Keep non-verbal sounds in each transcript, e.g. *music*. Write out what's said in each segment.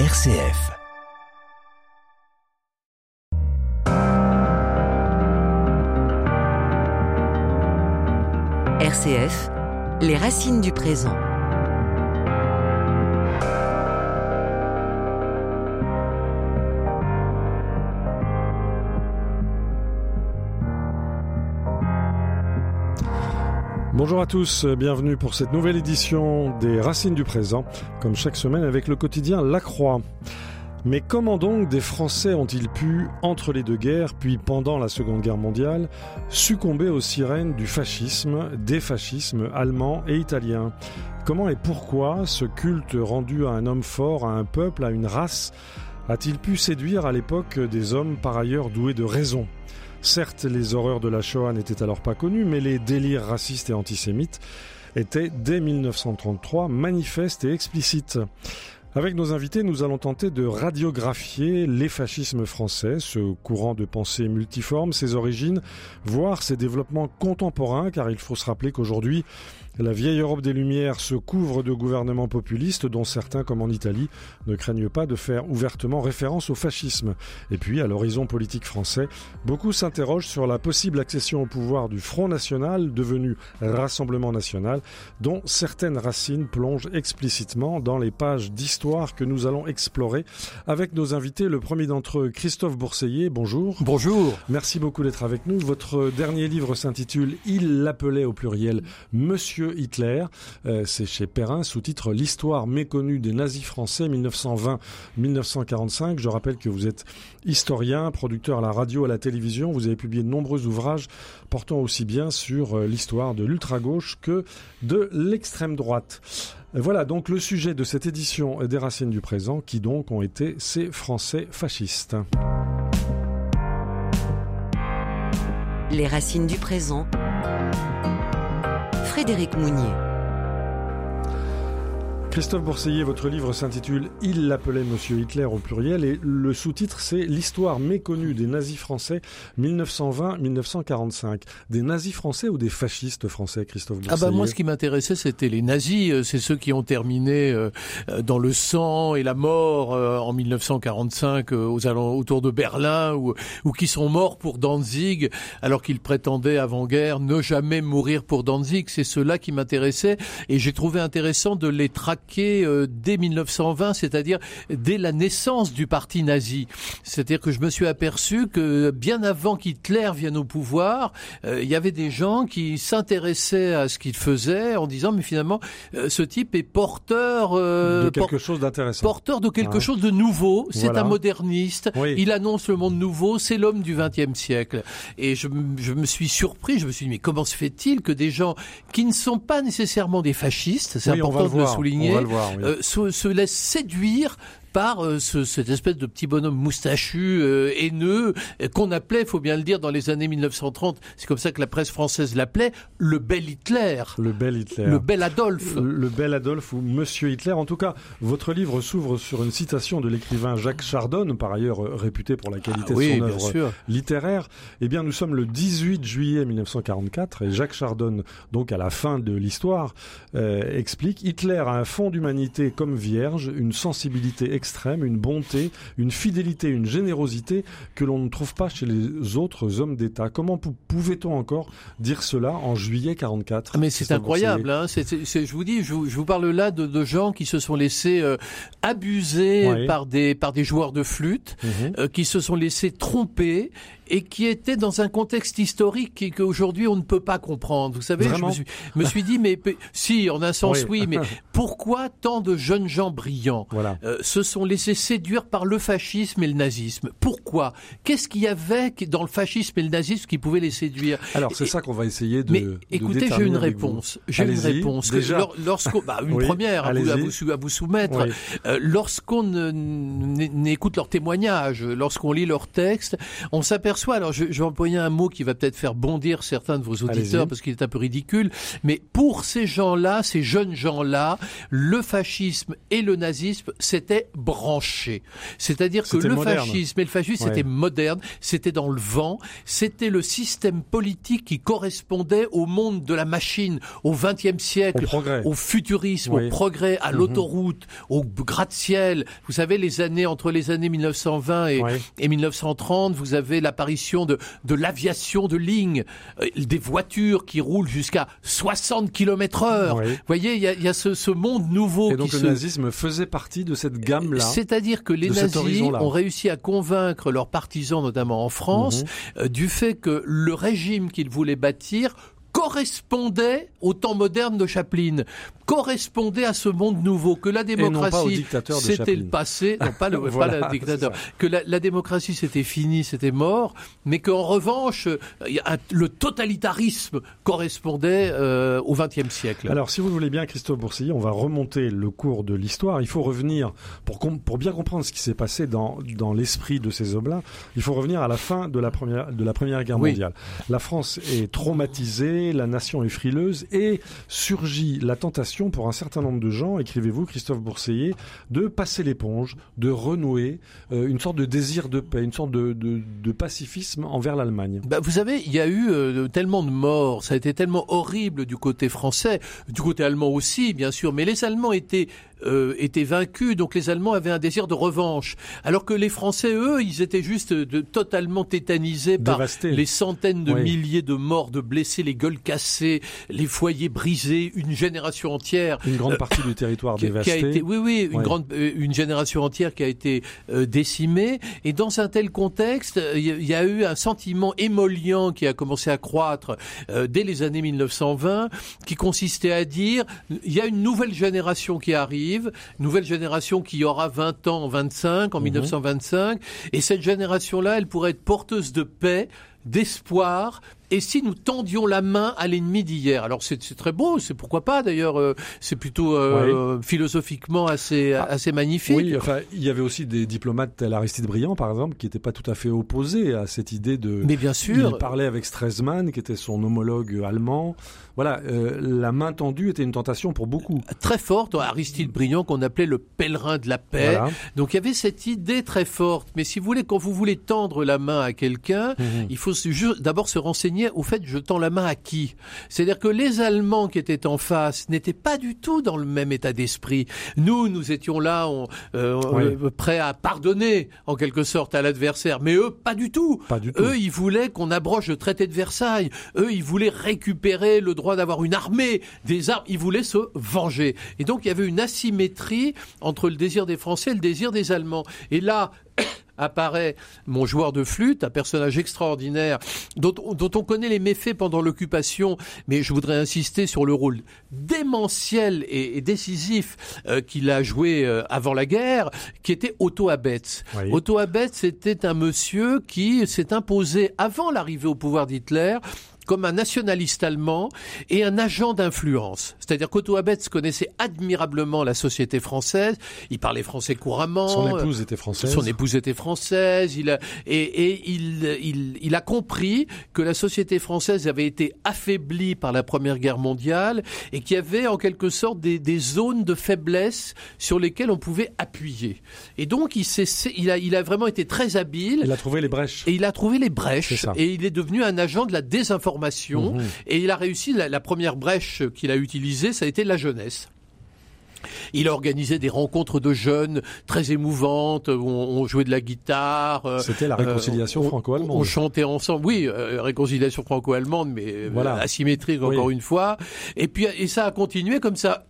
RCF. RCF, les racines du présent. Bonjour à tous, bienvenue pour cette nouvelle édition des Racines du présent, comme chaque semaine avec le quotidien La Croix. Mais comment donc des Français ont-ils pu, entre les deux guerres, puis pendant la Seconde Guerre mondiale, succomber aux sirènes du fascisme, des fascismes allemands et italiens? Comment et pourquoi ce culte rendu à un homme fort, à un peuple, à une race, a-t-il pu séduire à l'époque des hommes par ailleurs doués de raison? Certes, les horreurs de la Shoah n'étaient alors pas connues, mais les délires racistes et antisémites étaient dès 1933 manifestes et explicites. Avec nos invités, nous allons tenter de radiographier les fascismes français, ce courant de pensée multiforme, ses origines, voire ses développements contemporains, car il faut se rappeler qu'aujourd'hui, la vieille Europe des Lumières se couvre de gouvernements populistes dont certains, comme en Italie, ne craignent pas de faire ouvertement référence au fascisme. Et puis, à l'horizon politique français, beaucoup s'interrogent sur la possible accession au pouvoir du Front National, devenu Rassemblement National, dont certaines racines plongent explicitement dans les pages d'histoire que nous allons explorer avec nos invités. Le premier d'entre eux, Christophe Bourseiller, bonjour. Bonjour. Merci beaucoup d'être avec nous. Votre dernier livre s'intitule Il l'appelait au pluriel Monsieur Hitler. Euh, c'est chez Perrin, sous-titre L'histoire méconnue des nazis français 1920-1945. Je rappelle que vous êtes historien, producteur à la radio, à la télévision. Vous avez publié de nombreux ouvrages portant aussi bien sur euh, l'histoire de l'ultra-gauche que de l'extrême droite. Voilà donc le sujet de cette édition des Racines du présent, qui donc ont été ces Français fascistes. Les racines du présent. Frédéric Mounier. Christophe Bourseiller, votre livre s'intitule Il l'appelait Monsieur Hitler au pluriel et le sous-titre c'est L'histoire méconnue des nazis français 1920-1945. Des nazis français ou des fascistes français, Christophe Bourseiller Ah bah moi ce qui m'intéressait c'était les nazis, euh, c'est ceux qui ont terminé euh, dans le sang et la mort euh, en 1945 aux autour de Berlin ou, ou qui sont morts pour Danzig alors qu'ils prétendaient avant-guerre ne jamais mourir pour Danzig. C'est ceux-là qui m'intéressaient et j'ai trouvé intéressant de les traquer euh, dès 1920, c'est-à-dire dès la naissance du parti nazi. C'est-à-dire que je me suis aperçu que bien avant qu'Hitler vienne au pouvoir, euh, il y avait des gens qui s'intéressaient à ce qu'il faisait en disant mais finalement euh, ce type est porteur de quelque chose d'intéressant. Porteur de quelque chose de nouveau, c'est un moderniste, il annonce le monde nouveau, c'est l'homme du XXe siècle. Et je, je me suis surpris, je me suis dit mais comment se fait-il que des gens qui ne sont pas nécessairement des fascistes, c'est important de le souligner, euh, se, se laisse séduire par euh, ce, cette espèce de petit bonhomme moustachu, euh, haineux, euh, qu'on appelait, faut bien le dire, dans les années 1930, c'est comme ça que la presse française l'appelait, le bel Hitler. Le bel Hitler. Le bel Adolphe. Le, bel Adolphe ou Monsieur Hitler. En tout cas, votre livre s'ouvre sur une citation de l'écrivain Jacques Chardon, par ailleurs réputé pour la qualité ah de son œuvre littéraire. Eh bien, nous sommes le 18 juillet 1944 et Jacques Chardon, donc à la fin de l'histoire, explique Hitler a un fond d'humanité comme vierge, une sensibilité extrême, une bonté, une fidélité, une générosité que l'on ne trouve pas chez les autres hommes d'État. Comment pouvait-on encore dire cela en juillet 44 ah, Mais c'est incroyable. Hein je vous dis, je vous, parle là de, gens qui se sont laissés euh, abuser par des par des joueurs de flûte, mhm. euh, qui se sont laissés tromper et qui étaient dans un contexte historique qu'aujourd'hui on ne peut pas comprendre. Vous savez, je me suis, me suis, dit, mais si, en un sens oui, mais *laughs* pourquoi tant de jeunes gens brillants voilà. euh, se sont laissés séduire par le fascisme et le nazisme Pourquoi? Qu'est-ce qu'il y avait dans le fascisme et le nazisme qui pouvait les séduire? Alors c'est ça qu'on va essayer de. Mais écoutez, j'ai une réponse. J'ai une réponse. Lorsqu'on, bah, une première à vous, à vous, à vous, soumettre. Euh, lorsqu'on n'écoute leurs témoignages, lorsqu'on lit leurs textes, on s'aperçoit alors je, je, vais employer un mot qui va peut-être faire bondir certains de vos auditeurs parce qu'il est un peu ridicule, mais pour ces gens-là, ces jeunes gens-là, le fascisme et le nazisme, c'était branché. C'est-à-dire que le moderne. fascisme et le fascisme, Ouais. c'était moderne, c'était dans le vent, c'était le système politique qui correspondait au monde de la machine, au XXe Au siècle, progrès. au futurisme, Oui. au progrès, à Mhm. l'autoroute, au gratte-ciel. Vous savez, les années entre les années 1920 et, Ouais. et 1930, vous avez l'apparition de, de l'aviation de ligne, euh, des voitures qui roulent jusqu'à 60 km heure. Oui. Vous voyez, il y a, il y a ce, ce monde nouveau Et donc qui le se... nazisme faisait partie de cette C'est-à-dire que les nazis ont réussi à convaincre leurs partisans, notamment en France, Mhm. euh, du fait que le régime qu'ils voulaient bâtir correspondait au temps moderne de Chaplin, correspondait à ce monde nouveau, que la pas démocratie, c'était le passé, non pas le, *laughs* pas Voilà, le dictateur, que la, la démocratie c'était fini, c'était mort, mais qu'en revanche, euh, le totalitarisme correspondait euh, au XXe siècle. Alors, si vous le voulez bien, Christophe Boursilly, on va remonter le cours de l'histoire. Il faut revenir, pour, com- pour bien comprendre ce qui s'est passé dans, dans l'esprit de ces hommes-là, il faut revenir à la fin de la Première, de la première Guerre Oui. mondiale. La France est traumatisée, la nation est frileuse, et surgit la tentation pour un certain nombre de gens, écrivez-vous, Christophe Bourseiller, de passer l'éponge, de renouer euh, une sorte de désir de paix, une sorte de, pacifisme envers l'Allemagne. Bah, vous savez, il y a eu euh, tellement de morts, ça a été tellement horrible du côté français, du côté allemand aussi, bien sûr, mais les Allemands étaient euh, étaient vaincus, donc les Allemands avaient un désir de revanche, alors que les Français, eux, ils étaient juste de, totalement tétanisés par les centaines de Oui. milliers de morts, de blessés, les gueules cassées, les foyers brisés, une génération entière Une grande partie du territoire qui, qui dévasté. a été, oui, oui, une Ouais. grande, euh, une génération entière qui a été euh, décimée. Et dans un tel contexte, euh, il y, a- eu un sentiment émollient qui a commencé à croître euh, dès les années 1920, qui consistait à dire il y a une nouvelle génération qui arrive, nouvelle génération qui aura 20 ans, 25 en 1925, et cette génération-là, elle pourrait être porteuse de paix d'espoir et si nous tendions la main à l'ennemi d'hier? Alors c'est très beau c'est pourquoi pas d'ailleurs euh, c'est plutôt euh, philosophiquement assez assez magnifique Oui, enfin, il y avait aussi des diplomates tels Aristide Briand, par exemple, qui n'étaient pas tout à fait opposés à cette idée de. mais bien sûr Il parlait avec Stresemann, qui était son homologue allemand. Voilà, euh, la main tendue était une tentation pour beaucoup. très forte Aristide Briand qu'on appelait le pèlerin de la paix Voilà. donc il y avait cette idée très forte mais si vous voulez quand vous voulez tendre la main à quelqu'un Mhm. il faut d'abord se renseigner au fait je tends la main à qui? C'est-à-dire que les Allemands qui étaient en face n'étaient pas du tout dans le même état d'esprit. Nous nous étions là on, euh, Oui. euh, prêts à pardonner en quelque sorte à l'adversaire. Mais eux pas du tout. Pas du tout. eux ils voulaient qu'on abroge le traité de Versailles. Eux ils voulaient récupérer le droit d'avoir une armée des armes. Ils voulaient se venger. Et donc il y avait une asymétrie entre le désir des Français et le désir des Allemands. Et là apparaît mon joueur de flûte, un personnage extraordinaire dont, dont on connaît les méfaits pendant l'occupation, mais je voudrais insister sur le rôle démentiel et, et décisif euh, qu'il a joué euh, avant la guerre, qui était Otto Abetz. Oui. Otto Abetz était un monsieur qui s'est imposé avant l'arrivée au pouvoir d'Hitler comme un nationaliste allemand et un agent d'influence. C'est-à-dire qu'Otto Abetz connaissait admirablement la société française, il parlait français couramment. Son épouse était française. Son épouse était française, il a, et, et il, il, il a compris que la société française avait été affaiblie par la Première Guerre mondiale et qu'il y avait en quelque sorte des, des zones de faiblesse sur lesquelles on pouvait appuyer. Et donc il, il, a, il a vraiment été très habile. Il a trouvé les brèches. Et il a trouvé les brèches et il est devenu un agent de la désinformation Mhm. et il a réussi la, la première brèche qu'il a utilisée ça a été la jeunesse. Il a organisé des rencontres de jeunes très émouvantes, où on, jouait de la guitare. euh, C'était la réconciliation euh, on- franco-allemande. On chantait ensemble, oui, euh, réconciliation franco-allemande, mais Voilà. asymétrique Oui. encore une fois. Et puis et ça a continué comme ça.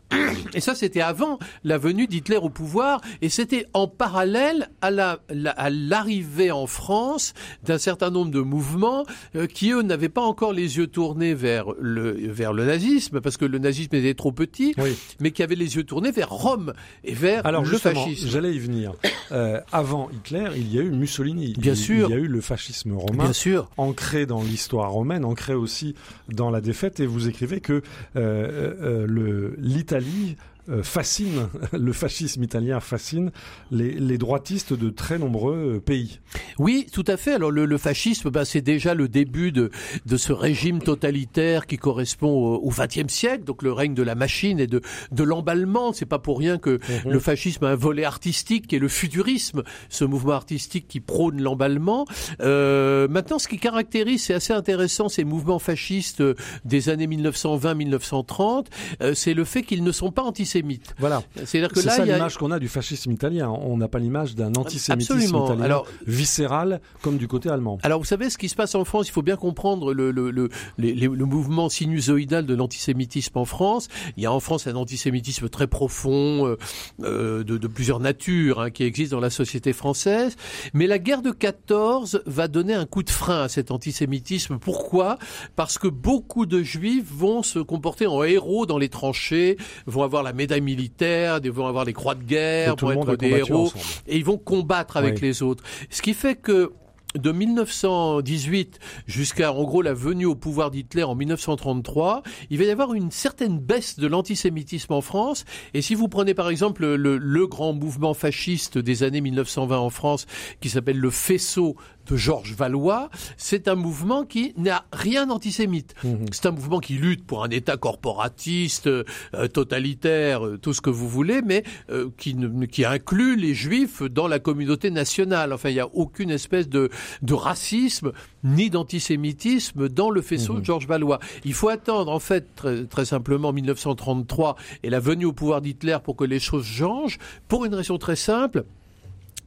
Et ça, c'était avant la venue d'Hitler au pouvoir, et c'était en parallèle à la, la- à l'arrivée en France d'un certain nombre de mouvements euh, qui eux n'avaient pas encore les yeux tournés vers le vers le nazisme, parce que le nazisme était trop petit, Oui. mais qui avaient les yeux tournés vers Rome et vers Alors le fascisme. j'allais y venir. Euh, avant Hitler, il y a eu Mussolini. Bien il, sûr. Il y a eu le fascisme romain. Bien sûr. ancré dans l'histoire romaine, ancré aussi dans la défaite. Et vous écrivez que euh, euh, le- l'Italie euh, fascine, *laughs* le fascisme italien fascine les, les, droitistes de très nombreux pays. Oui, tout à fait. Alors le, le fascisme, bah, c'est déjà le début de, de ce régime totalitaire qui correspond au XXe siècle, donc le règne de la machine et de, de l'emballement. C'est pas pour rien que mhm. le fascisme a un volet artistique qui est le futurisme, ce mouvement artistique qui prône l'emballement. Euh, maintenant, ce qui caractérise, c'est assez intéressant, ces mouvements fascistes des années 1920-1930, euh, c'est le fait qu'ils ne sont pas antisémites. Voilà. C'est-à-dire que là, ça l'image qu'on a du fascisme italien. On n'a pas l'image d'un antisémitisme italien alors, viscéral comme du côté allemand. Alors, vous savez, ce qui se passe en France, il faut bien comprendre le, le, le, le mouvement sinusoïdal de l'antisémitisme en France. Il y a en France un antisémitisme très profond euh, euh de, de, plusieurs natures hein, qui existe dans la société française. Mais la guerre de 14 va donner un coup de frein à cet antisémitisme. Pourquoi? Parce que beaucoup de juifs vont se comporter en héros dans les tranchées, vont avoir la médaille militaire, vont avoir les croix de guerre, vont être des héros, et ils vont combattre avec les autres. Ce qui fait que de 1918 jusqu'à en gros la venue au pouvoir d'Hitler en 1933, il va y avoir une certaine baisse de l'antisémitisme en France. Et si vous prenez par exemple le, le grand mouvement fasciste des années 1920 en France, qui s'appelle le faisceau de Georges Valois, c'est un mouvement qui n'a rien d'antisémite. Mhm. C'est un mouvement qui lutte pour un État corporatiste, euh, totalitaire, euh, tout ce que vous voulez, mais euh, qui, qui inclut les Juifs dans la communauté nationale. Enfin, il n'y a aucune espèce de, de racisme ni d'antisémitisme dans le faisceau mhm. de Georges Valois. Il faut attendre, en fait, très, très simplement 1933 et la venue au pouvoir d'Hitler pour que les choses changent, pour une raison très simple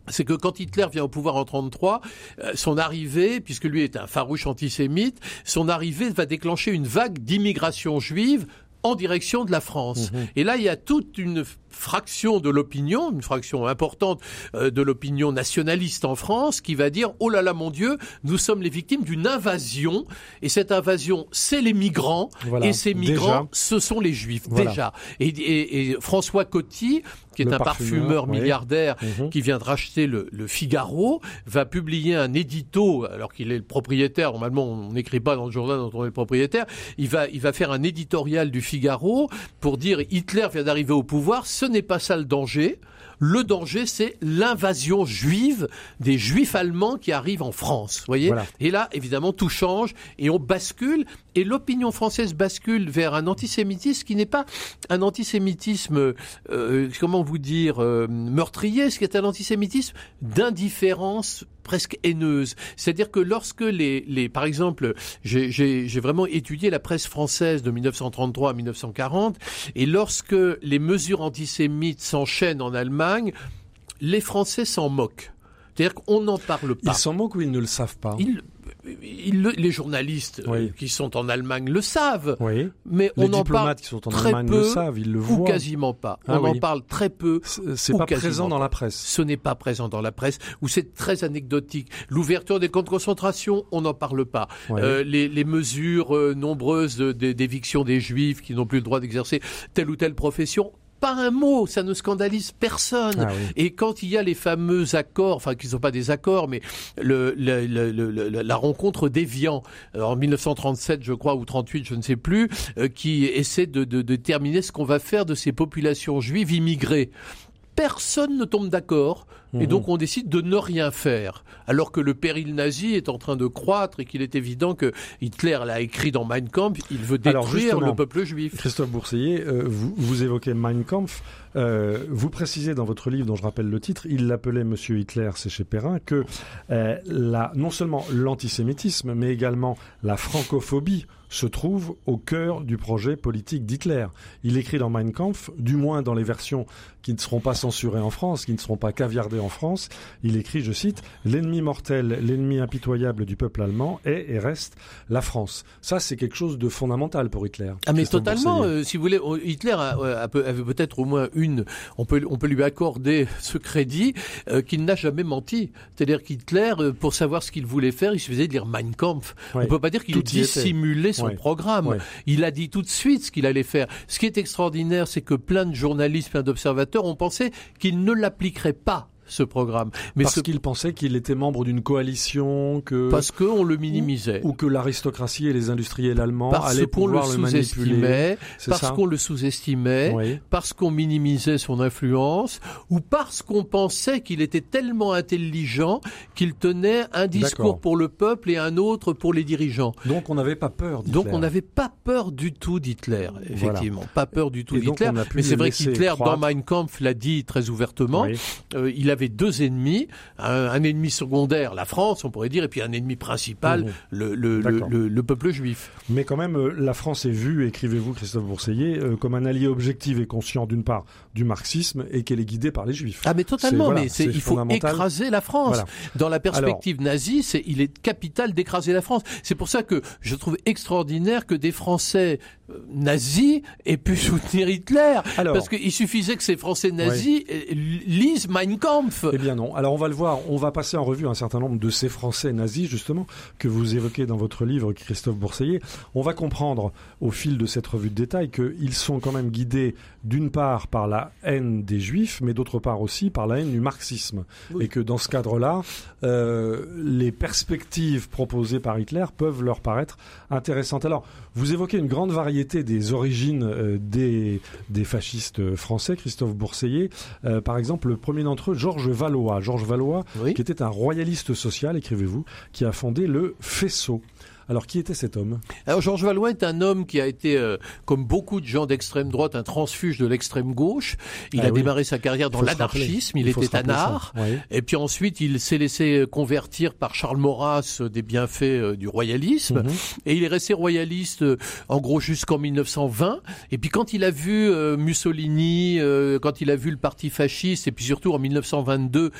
c'est que quand Hitler vient au pouvoir en 33, euh, son arrivée, puisque lui est un farouche antisémite, son arrivée va déclencher une vague d'immigration juive en direction de la France. Mhm. Et là, il y a toute une fraction de l'opinion, une fraction importante euh, de l'opinion nationaliste en France, qui va dire oh là là mon Dieu, nous sommes les victimes d'une invasion, et cette invasion, c'est les migrants, et ces migrants, ce sont les Juifs. Déjà. Et, François Coty, qui est un parfumeur, milliardaire mhm. qui vient de racheter le, Figaro, va publier un édito, alors qu'il est le propriétaire, normalement on n'écrit pas dans le journal dont on est le propriétaire, il va, il va faire un éditorial du Figaro pour dire Hitler vient d'arriver au pouvoir, ce n'est pas ça le danger. Le danger, c'est l'invasion juive des juifs allemands qui arrivent en France. Voyez? Et là, évidemment, tout change et on bascule. Et l'opinion française bascule vers un antisémitisme qui n'est pas un antisémitisme, euh, comment vous dire, euh, meurtrier, ce qui est un antisémitisme d'indifférence presque haineuse. C'est-à-dire que lorsque les, les par exemple, j'ai vraiment étudié la presse française de 1933 à 1940, et lorsque les mesures antisémites s'enchaînent en Allemagne, les Français s'en moquent. C'est-à-dire qu'on n'en parle pas. Ils s'en moquent ou ils ne le savent pas? Les journalistes euh, qui sont en Allemagne le savent, oui. mais on en parle qui sont en très Allemagne peu, le savent, ils le voient. ou quasiment pas. Ah on en parle très peu. C'est pas présent dans la presse. Ce n'est pas présent dans la presse, ou c'est très anecdotique. L'ouverture des camps de concentration, on n'en parle pas. Euh, les, les, mesures euh, nombreuses d'éviction des juifs qui n'ont plus le droit d'exercer telle ou telle profession, pas un mot, ça ne scandalise personne. Ah et quand il y a les fameux accords, enfin qui ne sont pas des accords, mais le, la rencontre d'Evian euh, en 1937, je crois, ou 38, je ne sais plus, euh, qui essaie de, de déterminer ce qu'on va faire de ces populations juives immigrées personne ne tombe d'accord et mhm. donc on décide de ne rien faire. Alors que le péril nazi est en train de croître et qu'il est évident que Hitler l'a écrit dans Mein Kampf, il veut détruire le peuple juif. Christophe Boursier, euh, vous, vous, évoquez Mein Kampf. Euh, vous précisez dans votre livre, dont je rappelle le titre, il l'appelait Monsieur Hitler, c'est chez Perrin, que euh, la, non seulement l'antisémitisme, mais également la francophobie se trouve au cœur du projet politique d'Hitler. Il écrit dans Mein Kampf, du moins dans les versions qui ne seront pas censurées en France, qui ne seront pas caviardées en France, il écrit, je cite, L'ennemi mortel, l'ennemi impitoyable du peuple allemand est et reste la France. Ça, c'est quelque chose de fondamental pour Hitler. Ah mais totalement, euh, si vous voulez, Hitler avait peut-être au moins une, on peut, on peut lui accorder ce crédit euh, qu'il n'a jamais menti. C'est-à-dire qu'Hitler, euh, pour savoir ce qu'il voulait faire, il suffisait de lire Mein Kampf. On ne peut pas dire qu'il dissimulait son programme. Il a dit tout de suite ce qu'il allait faire. Ce qui est extraordinaire, c'est que plein de journalistes, plein d'observateurs ont pensé qu'il ne l'appliquerait pas ce programme. Mais parce qu'il pensait qu'il était membre d'une coalition, que parce qu'on le minimisait, ou, que l'aristocratie et les industriels allemands allaient pouvoir le, manipuler, parce qu'on le sous-estimait, parce qu'on minimisait son influence, ou parce qu'on pensait qu'il était tellement intelligent qu'il tenait un discours pour le peuple et un autre pour les dirigeants. Donc on n'avait pas peur d'Hitler. Donc on n'avait pas peur du tout d'Hitler, effectivement, pas peur du tout d'Hitler. Mais c'est vrai qu'Hitler dans Mein Kampf l'a dit très ouvertement. Euh, il avait deux ennemis, un, ennemi secondaire, la France, on pourrait dire, et puis un ennemi principal, mmh. le, le, le, le, peuple juif. Mais quand même, euh, la France est vue, écrivez-vous Christophe Bourseiller, euh, comme un allié objectif et conscient d'une part du marxisme et qu'elle est guidée par les juifs. Ah mais totalement, mais il faut écraser la France. Dans la perspective nazie, c'est, il est capital d'écraser la France. C'est pour ça que je trouve extraordinaire que des Français nazis aient pu *laughs* soutenir Hitler. parce qu'il suffisait que ces Français nazis lisent Mein Kampf. Eh bien non. Alors on va le voir, on va passer en revue un certain nombre de ces Français nazis, justement, que vous évoquez dans votre livre, Christophe Bourseiller. On va comprendre au fil de cette revue de détail qu'ils sont quand même guidés d'une part par la haine des juifs, mais d'autre part aussi par la haine du marxisme. Et que dans ce cadre-là, euh, les perspectives proposées par Hitler peuvent leur paraître intéressantes. Alors, vous évoquez une grande variété des origines euh, des, des fascistes français, Christophe Bourseiller. Euh, par exemple, le premier d'entre eux, Georges Valois. Georges Valois, qui était un royaliste social, écrivez-vous, qui a fondé le Faisceau. Alors, qui était cet homme? Alors, Georges Valois est un homme qui a été, euh, comme beaucoup de gens d'extrême droite, un transfuge de l'extrême gauche. Il ah a démarré sa carrière dans l'anarchisme, il, était anard. Et puis ensuite, il s'est laissé convertir par Charles Maurras des bienfaits euh, du royalisme. Mhm. Et il est resté royaliste, euh, en gros, jusqu'en 1920. Et puis quand il a vu Mussolini, quand il a vu le parti fasciste, et puis surtout en 1922,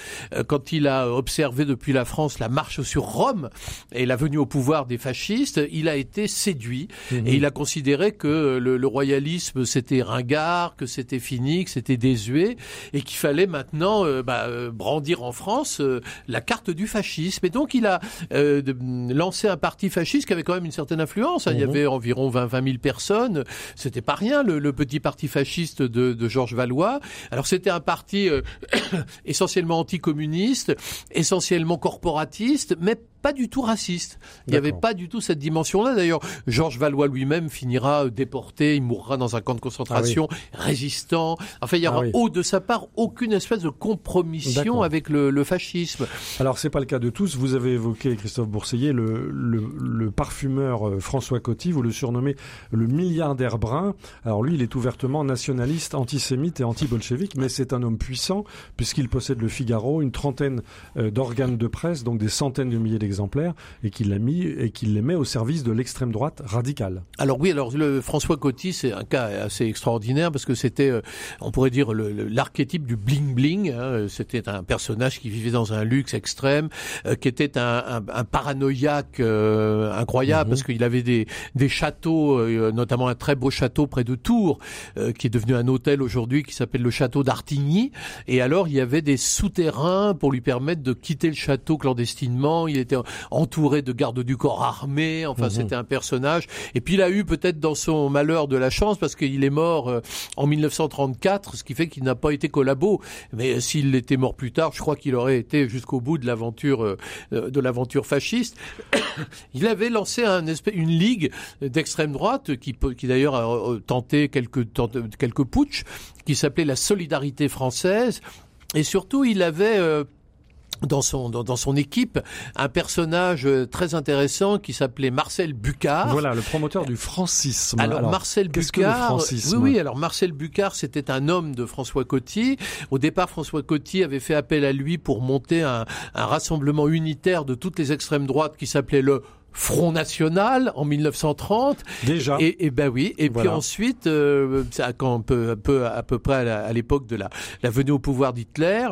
quand il a observé depuis la France la marche sur Rome et la venue au pouvoir des fascistes, il a été séduit mhm. et il a considéré que le, royalisme c'était ringard, que c'était fini, que c'était désuet et qu'il fallait maintenant euh, bah, euh, brandir en France euh, la carte du fascisme. Et donc il a lancé un parti fasciste qui avait quand même une certaine influence. Hein. Il y mhm. avait environ 20, 20 000 personnes. C'était pas rien le, petit parti fasciste de, de Georges Valois. Alors c'était un parti *coughs* essentiellement anticommuniste, essentiellement corporatiste, mais pas du tout raciste. Il n'y avait pas du tout cette dimension-là. D'ailleurs, Georges Valois lui-même finira déporté, il mourra dans un camp de concentration, ah résistant. Enfin, il y aura ah de sa part aucune espèce de compromission avec le, fascisme. Alors, c'est pas le cas de tous. Vous avez évoqué, Christophe Bourseiller, le, le, parfumeur euh, François Coty, vous le surnommez le milliardaire brun. Alors lui, il est ouvertement nationaliste, antisémite et anti-bolchevique, mais c'est un homme puissant puisqu'il possède le Figaro, une trentaine euh, d'organes de presse, donc des centaines de milliers exemplaires et qu'il l'a mis et qu'il les met au service de l'extrême droite radicale. Alors oui, alors le François Coty, c'est un cas assez extraordinaire parce que c'était, euh, on pourrait dire, l'archétype du bling bling. Hein. C'était un personnage qui vivait dans un luxe extrême, euh, qui était un, un, paranoïaque euh, incroyable mhm. parce qu'il avait des, des châteaux, notamment un très beau château près de Tours, qui est devenu un hôtel aujourd'hui, qui s'appelle le château d'Artigny. Et alors il y avait des souterrains pour lui permettre de quitter le château clandestinement. Il était entouré de gardes du corps armés. Enfin, mhm. c'était un personnage. Et puis, il a eu peut-être dans son malheur de la chance parce qu'il est mort euh, en 1934, ce qui fait qu'il n'a pas été collabo. Mais s'il était mort plus tard, je crois qu'il aurait été jusqu'au bout de l'aventure euh, de l'aventure fasciste. *coughs* il avait lancé un espèce, une ligue d'extrême droite qui, qui d'ailleurs a euh, tenté quelques, quelques putsch, qui s'appelait la Solidarité française. Et surtout, il avait dans son dans, son équipe un personnage euh, très intéressant qui s'appelait Marcel Bucard. Voilà, le promoteur du francisme. Alors, Marcel Bucard, oui oui, alors Marcel Bucard, c'était un homme de François Coty. Au départ, François Coty avait fait appel à lui pour monter un, un rassemblement unitaire de toutes les extrêmes droites qui s'appelait le Front National en 1930. Déjà. Et, et ben oui. Et puis ensuite, euh, quand peu, peu, à peu près à l'époque de la, la venue au pouvoir d'Hitler,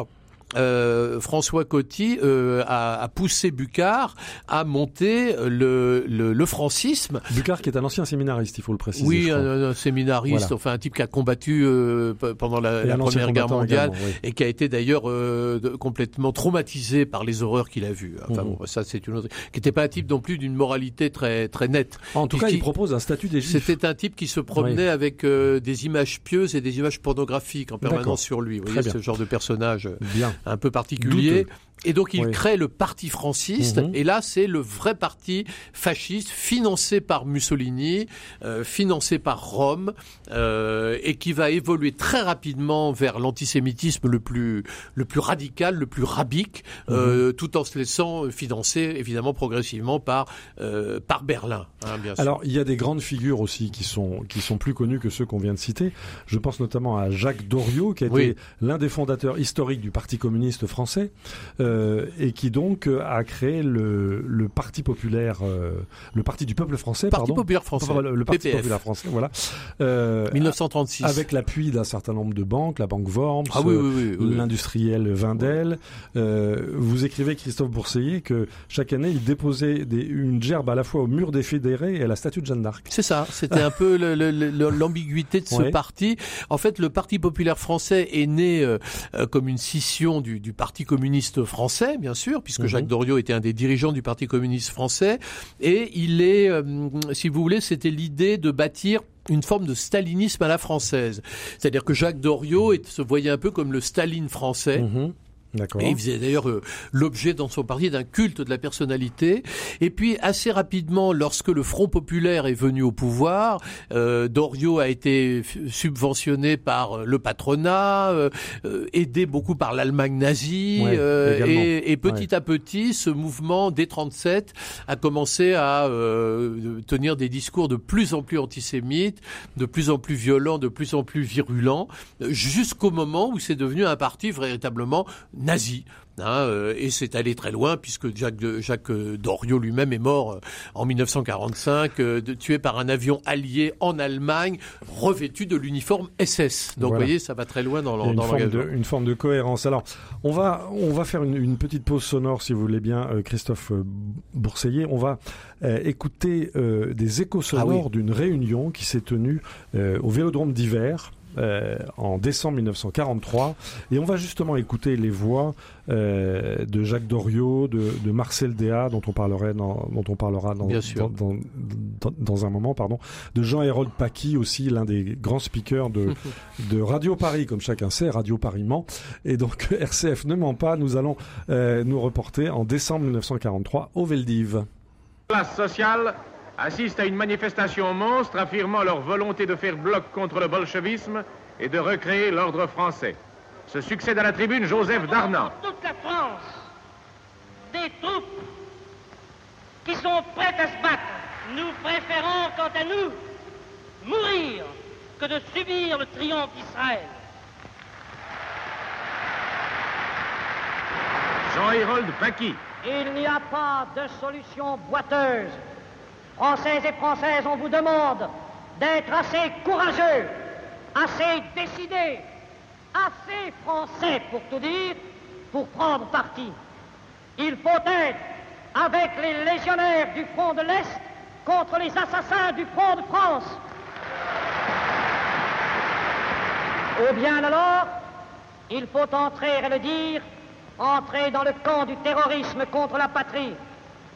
euh, François Coty euh, a, a, poussé Bucard à monter le, le, le, francisme. Bucard qui est un ancien séminariste, il faut le préciser. Oui, un, séminariste, enfin un type qui a combattu euh, pendant la, la Première Guerre mondiale et qui a été d'ailleurs euh, complètement traumatisé par les horreurs qu'il a vues. Enfin mmh. bon, ça c'est une autre. Qui n'était pas un type non plus d'une moralité très très nette. En tout cas, il propose un statut des Juifs. C'était un type qui se promenait avec des images pieuses et des images pornographiques en permanence sur lui. Vous voyez ce genre de personnage. Bien. Un peu particulier. Et donc il Oui. crée le parti franciste. Mhm. Et là, c'est le vrai parti fasciste financé par Mussolini, euh, financé par Rome, euh, et qui va évoluer très rapidement vers l'antisémitisme le plus le plus radical, le plus rabique, euh, tout en se laissant financer évidemment progressivement par euh, par Berlin, hein, bien sûr. Alors, il y a des grandes figures aussi qui sont qui sont plus connues que ceux qu'on vient de citer. Je pense notamment à Jacques Doriot, qui a Oui. été l'un des fondateurs historiques du Parti communiste français euh, et qui donc euh, a créé le, le Parti populaire, euh, le Parti du peuple français, Parti pardon. populaire français, Enfin, le, le Parti PPF, populaire français, voilà. Euh, 1936. avec l'appui d'un certain nombre de banques, la banque Worms, ah oui, euh, oui, oui, oui. l'industriel Vindel. Euh, vous écrivez, Christophe Bourseiller, que chaque année, il déposait des- une gerbe à la fois au mur des fédérés et à la statue de Jeanne d'Arc. C'est ça, c'était un peu l'ambiguïté de ce Ouais. parti. En fait, le Parti populaire français est né euh, euh, comme une scission du, du Parti communiste français, bien sûr, puisque Mhm. Jacques Doriot était un des dirigeants du Parti communiste français. Et il est, euh, si vous voulez, c'était l'idée de bâtir une forme de stalinisme à la française. C'est-à-dire que Jacques Doriot est- se voyait un peu comme le Staline français. Mhm. Et il faisait d'ailleurs euh, l'objet dans son parti d'un culte de la personnalité. Et puis assez rapidement, lorsque le Front populaire est venu au pouvoir, euh, Doriot a été subventionné par euh, le patronat, euh, euh, aidé beaucoup par l'Allemagne nazie, Ouais, euh, et, et petit à petit, ce mouvement des 37 a commencé à euh, tenir des discours de plus en plus antisémites, de plus en plus violents, de plus en plus virulents, jusqu'au moment où c'est devenu un parti véritablement nazi. Hein, euh, et c'est allé très loin puisque Jacques, de- Jacques euh, Doriot lui-même est mort euh, en 1945, euh, de- tué par un avion allié en Allemagne, revêtu de l'uniforme SS. Donc Voilà. vous voyez, ça va très loin dans l'en- une, dans forme de, une forme de cohérence. Alors, on va, on va faire une, une petite pause sonore, si vous voulez bien, euh, Christophe Bourseiller. On va écouter des échos sonores Ah oui. d'une réunion qui s'est tenue au Vélodrome d'hiver. Euh, en décembre 1943 et on va justement écouter les voix euh, de Jacques Doriot, de, de Marcel Déat dont on parlerait dans, dont on parlera dans, Bien sûr. dans, dans, dans- dans un moment pardon de Jean-Hérode Paqui aussi l'un des grands speakers de, *laughs* de Radio Paris, comme chacun sait, Radio Paris ment. Et donc *laughs* RCF ne ment pas, nous allons euh, nous reporter en décembre 1943 au Veldiv. classe sociale assiste à une manifestation monstre affirmant leur volonté de faire bloc contre le bolchevisme et de recréer l'ordre français. Se succède à la tribune Joseph Darnan. Toute la France, des troupes qui sont prêtes à se battre. Nous préférons, quant à nous, mourir que de subir le triomphe d'Israël. Jean-Hérold Paqui. Il n'y a pas de solution boiteuse. Français et Françaises, on vous demande d'être assez courageux, assez décidés, assez français pour tout dire, pour prendre parti. Il faut être avec les légionnaires du front de l'Est contre les assassins du front de France. Ou bien alors, il faut entrer et le dire, entrer dans le camp du terrorisme contre la patrie.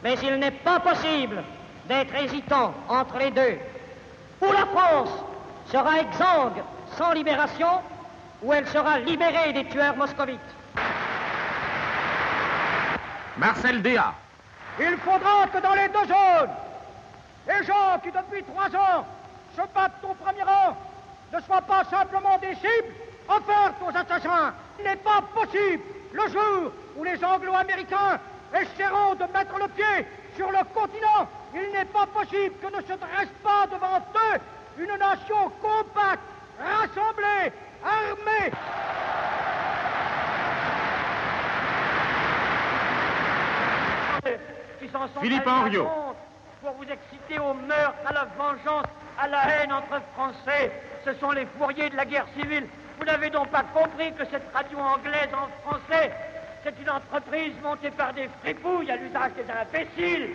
Mais il n'est pas possible d'être hésitant entre les deux. Ou la France sera exsangue sans libération, ou elle sera libérée des tueurs moscovites. Marcel Déat. Il faudra que dans les deux zones, les gens qui depuis trois ans se battent au premier rang ne soient pas simplement des cibles offertes aux assassins. Il n'est pas possible le jour où les anglo-américains essaieront de mettre le pied sur le continent, il n'est pas possible que ne se dresse pas devant eux une nation compacte, rassemblée, armée. Philippe Henriot. Pour vous exciter au meurtre, à la vengeance, à la haine entre Français. Ce sont les fourriers de la guerre civile. Vous n'avez donc pas compris que cette radio anglaise en français, c'est une entreprise montée par des fripouilles à l'usage des imbéciles.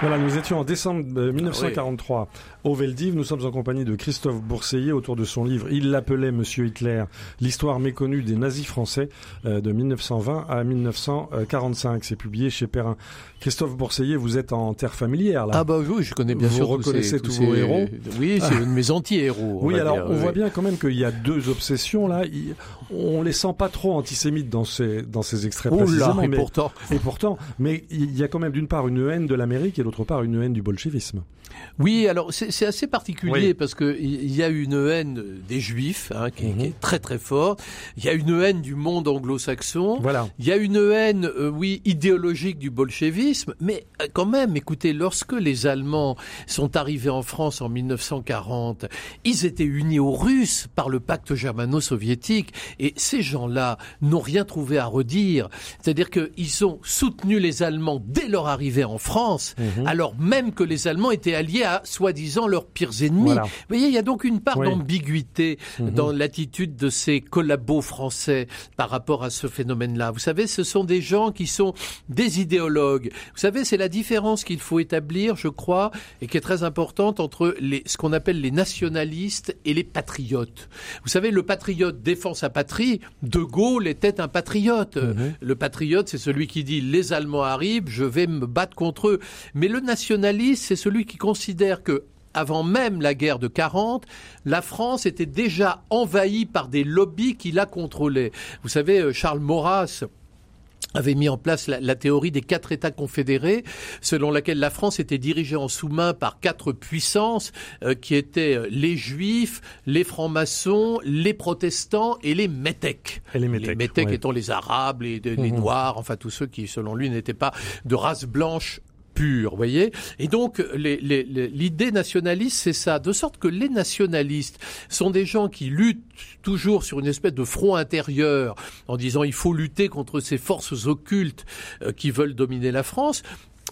Voilà, nous étions en décembre 1943 au Veldiv. Nous sommes en compagnie de Christophe Bourseiller autour de son livre Il l'appelait Monsieur Hitler, l'histoire méconnue des nazis français euh, de 1920 à 1945. C'est publié chez Perrin. Christophe Bourseiller, vous êtes en terre familière là. Ah bah oui, je connais bien vous sûr reconnaissez tous, ces, vos héros. Oui, c'est de mes anti-héros. Oui, alors on voit bien quand même qu'il y a deux obsessions là. On les sent pas trop antisémites dans ces dans ces extraits oh précisément. Là, et mais, pourtant. Et pourtant, mais il y a quand même d'une part une haine de l'Amérique et d'autre part une haine du bolchevisme. Oui, alors c'est assez particulier oui. parce que il y a une haine des Juifs hein, qui, Mhm. qui, est très très forte. Il y a une haine du monde anglo-saxon. Voilà. Il y a une haine, euh, oui, idéologique du bolchevisme. Mais euh, quand même, écoutez, lorsque les Allemands sont arrivés en France en 1940, ils étaient unis aux Russes par le pacte germano-soviétique. Et ces gens-là n'ont rien trouvé à redire. C'est-à-dire qu'ils ont soutenu les Allemands dès leur arrivée en France, Mhm. alors même que les Allemands étaient alliés à soi-disant leurs pires ennemis. Voilà. Vous voyez, il y a donc une part Oui. d'ambiguïté Mhm. dans l'attitude de ces collabos français par rapport à ce phénomène-là. Vous savez, ce sont des gens qui sont des idéologues. Vous savez, c'est la différence qu'il faut établir, je crois, et qui est très importante entre les, ce qu'on appelle les nationalistes et les patriotes. Vous savez, le patriote défend sa patrie. De Gaulle était un patriote. Mhm. Le patriote, c'est celui qui dit les Allemands arrivent, je vais me battre contre eux. Mais le nationaliste, c'est celui qui considère que avant même la guerre de 40, la France était déjà envahie par des lobbies qui la contrôlaient. Vous savez, euh, Charles Maurras avait mis en place la, la, théorie des quatre États confédérés, selon laquelle la France était dirigée en sous-main par quatre puissances, euh, qui étaient les Juifs, les francs-maçons, les protestants et les métèques. Et les métèques, les ouais. étant les Arabes, les, les Mhm. Noirs, enfin tous ceux qui, selon lui, n'étaient pas de race blanche voyez. Et donc l'idée nationaliste, c'est ça, de sorte que les nationalistes sont des gens qui luttent toujours sur une espèce de front intérieur, en disant il faut lutter contre ces forces occultes euh, qui veulent dominer la France.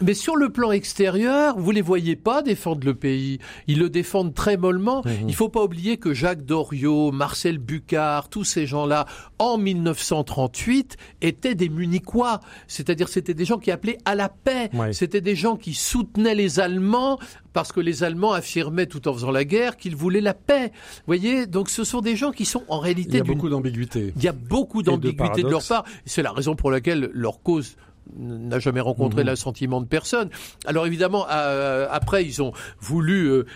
Mais sur le plan extérieur, vous les voyez pas défendre le pays. Ils le défendent très mollement. Il faut pas oublier que Jacques Doriot, Marcel Bucard, tous ces gens-là, en 1938, étaient des Munichois. C'est-à-dire, c'était des gens qui appelaient à la paix. Ouais. C'était des gens qui soutenaient les Allemands parce que les Allemands affirmaient tout en faisant la guerre qu'ils voulaient la paix. Vous voyez, donc ce sont des gens qui sont en réalité Il y a beaucoup d'ambiguïté. il y a beaucoup de d'ambiguïté de, leur paradoxes. part. C'est la raison pour laquelle leur cause n'a jamais rencontré Mhm. l'assentiment de personne. Alors évidemment, euh, après, ils ont voulu euh,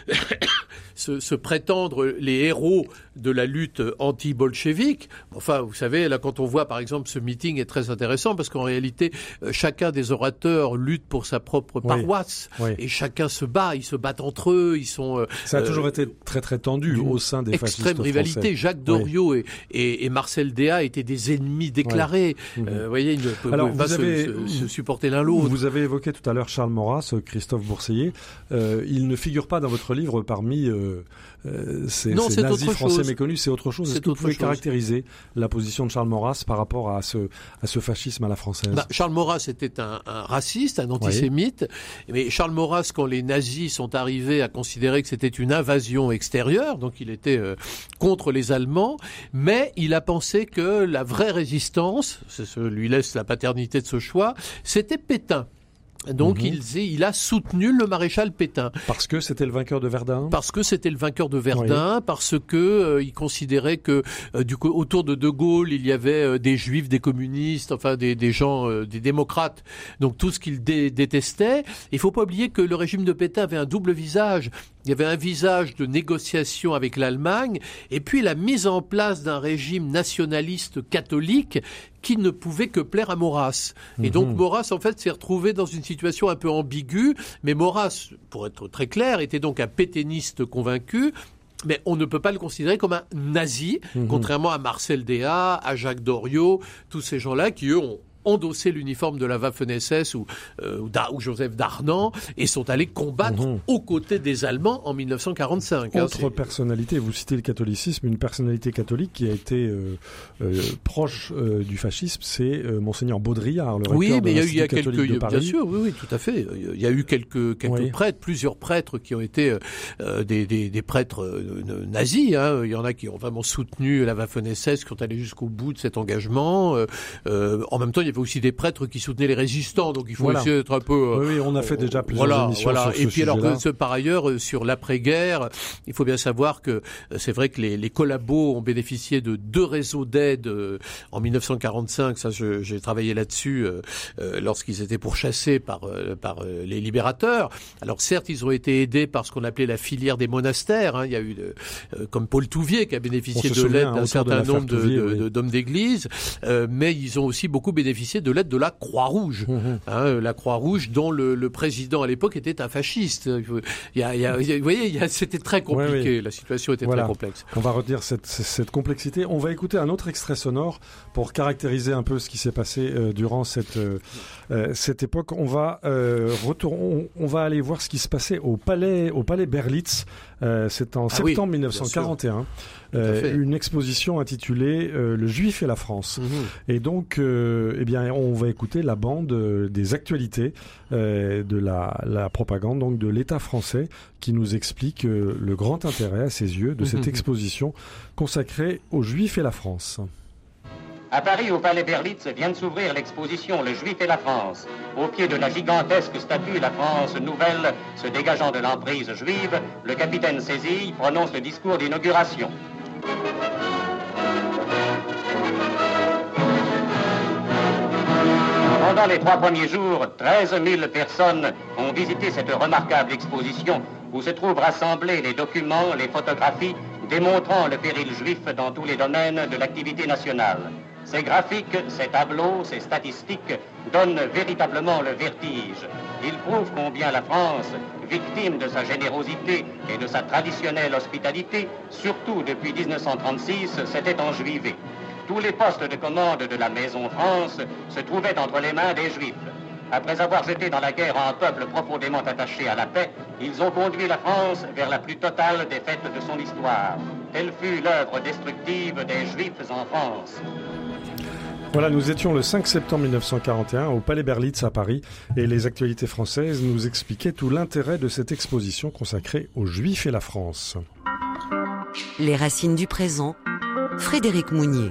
se, se prétendre les héros de la lutte anti-bolchevique. Enfin, vous savez, là, quand on voit, par exemple, ce meeting est très intéressant parce qu'en réalité, euh, chacun des orateurs lutte pour sa propre paroisse Oui. et chacun se bat. Ils se battent entre eux. Ils sont euh, Ça a euh, toujours été très très tendu au sein des extrême rivalité. français. Jacques Doriot et, et, et Marcel Déat étaient des ennemis déclarés. Mhm. Euh, vous voyez, ils ne Alors, pas avez- se- se supporter l'un l'autre. Vous avez évoqué tout à l'heure Charles Maurras, Christophe Bourseiller. Euh, il ne figure pas dans votre livre parmi euh, euh, ces, Non, ces c'est nazis autre français chose. méconnus. C'est autre chose. Est-ce C'est que vous autre pouvez chose. caractériser la position de Charles Maurras par rapport à ce, à ce fascisme à la française? Bah, Charles Maurras était un, un raciste, un antisémite. Mais Charles Maurras, quand les nazis sont arrivés à considérer que c'était une invasion extérieure, donc il était euh, contre les Allemands, mais il a pensé que la vraie résistance, ce lui laisse la paternité de ce choix, c'était Pétain. Donc Mhm. il, il a soutenu le maréchal Pétain. Parce que c'était le vainqueur de Verdun Parce que c'était le vainqueur de Verdun, parce que euh, il considérait que euh, du coup autour de De Gaulle il y avait euh, des juifs, des communistes, enfin des, des gens, euh, des démocrates, donc tout ce qu'il dé- détestait. Il faut pas oublier que le régime de Pétain avait un double visage. Il y avait un visage de négociation avec l'Allemagne, et puis la mise en place d'un régime nationaliste catholique qui ne pouvait que plaire à Maurras. Et donc Mhm. Maurras, en fait, s'est retrouvé dans une situation un peu ambiguë, mais Maurras, pour être très clair, était donc un pétainiste convaincu. Mais on ne peut pas le considérer comme un nazi, Mhm. contrairement à Marcel Déat, à Jacques Doriot, tous ces gens-là qui, eux, ont endossé l'uniforme de la Waffen-SS ou, euh, ou, Joseph Darnan et sont allés combattre Mhm. aux côtés des Allemands en 1945. hein. Autre personnalité, vous citez le catholicisme, une personnalité catholique qui a été euh, euh, proche euh, du fascisme, c'est euh, monseigneur Baudrillard, le Oui, mais il y a eu il y a l'Institut quelques, bien sûr, oui, oui, tout à fait. Il y a eu quelques quelques Oui. prêtres, plusieurs prêtres qui ont été des, des, des prêtres nazis. Hein. Il y en a qui ont vraiment soutenu la Waffen-SS, qui ont allé jusqu'au bout de cet engagement. En même temps, il y avait y avait aussi des prêtres qui soutenaient les résistants, donc il faut essayer d'être un peu. Euh, oui, on a fait déjà plusieurs voilà, émissions voilà. sur ce Et puis alors, sujet-là. par ailleurs, sur l'après-guerre, il faut bien savoir que c'est vrai que les, les collabos ont bénéficié de deux réseaux d'aide en 1945. Ça, j'ai travaillé là-dessus euh, lorsqu'ils étaient pourchassés par par les libérateurs. Alors certes, ils ont été aidés par ce qu'on appelait la filière des monastères. Hein. Il y a eu, euh, comme Paul Touvier, qui a bénéficié de l'aide d'un certain nombre d'hommes d'église, euh, mais ils ont aussi beaucoup bénéficié de l'aide de la Croix-Rouge. Mmh. Hein, la Croix-Rouge, dont le, le, président à l'époque était un fasciste. Il y a, il y a, vous voyez, c'était très compliqué. Oui. La situation était voilà. très complexe. On va retenir cette, cette, complexité. On va écouter un autre extrait sonore pour caractériser un peu ce qui s'est passé euh, durant cette, euh, cette époque. On va, retour, on, on, va aller voir ce qui se passait au palais, au palais Berlitz. C'est en ah septembre oui, 1941. Euh, une exposition intitulée euh, Le Juif et la France. Mhm. Mmh. Et donc, euh, eh bien, on va écouter la bande des actualités de la, la, propagande donc de l'État français qui nous explique le grand intérêt à ses yeux de cette Mhm. exposition consacrée aux Juifs et la France. À Paris, au Palais Berlitz, vient de s'ouvrir l'exposition Le Juif et la France. Au pied de la gigantesque statue La France nouvelle se dégageant de l'emprise juive, le capitaine Cézille prononce le discours d'inauguration. Pendant les trois premiers jours, 13 000 personnes ont visité cette remarquable exposition où se trouvent rassemblés les documents, les photographies démontrant le péril juif dans tous les domaines de l'activité nationale. Ces graphiques, ces tableaux, ces statistiques donnent véritablement le vertige. Ils prouvent combien la France, victime de sa générosité et de sa traditionnelle hospitalité, surtout depuis 1936, s'était enjuivée. Tous les postes de commande de la Maison France se trouvaient entre les mains des Juifs. Après avoir jeté dans la guerre un peuple profondément attaché à la paix, ils ont conduit la France vers la plus totale défaite de son histoire. Telle fut l'œuvre destructive des Juifs en France. Voilà, nous étions le 5 septembre 1941 au Palais Berlitz à Paris et les actualités françaises nous expliquaient tout l'intérêt de cette exposition consacrée aux Juifs et la France. Les racines du présent, Frédéric Mounier.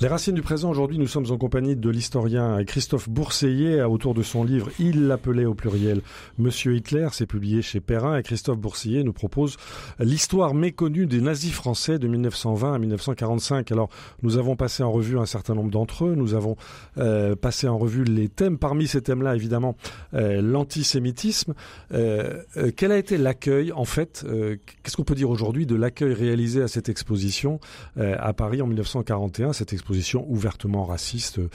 Les racines du présent, aujourd'hui, nous sommes en compagnie de l'historien Christophe Bourseillet autour de son livre Il l'appelait au pluriel Monsieur Hitler, c'est publié chez Perrin et Christophe Bourseillet nous propose l'histoire méconnue des nazis français de 1920 à 1945. Alors, nous avons passé en revue un certain nombre d'entre eux, nous avons euh, passé en revue les thèmes, parmi ces thèmes-là, évidemment, euh, l'antisémitisme. Euh, quel a été l'accueil, en fait, qu'est-ce qu'on peut dire aujourd'hui de l'accueil réalisé à cette exposition à Paris en 1941, cette exposition ouvertement raciste, euh,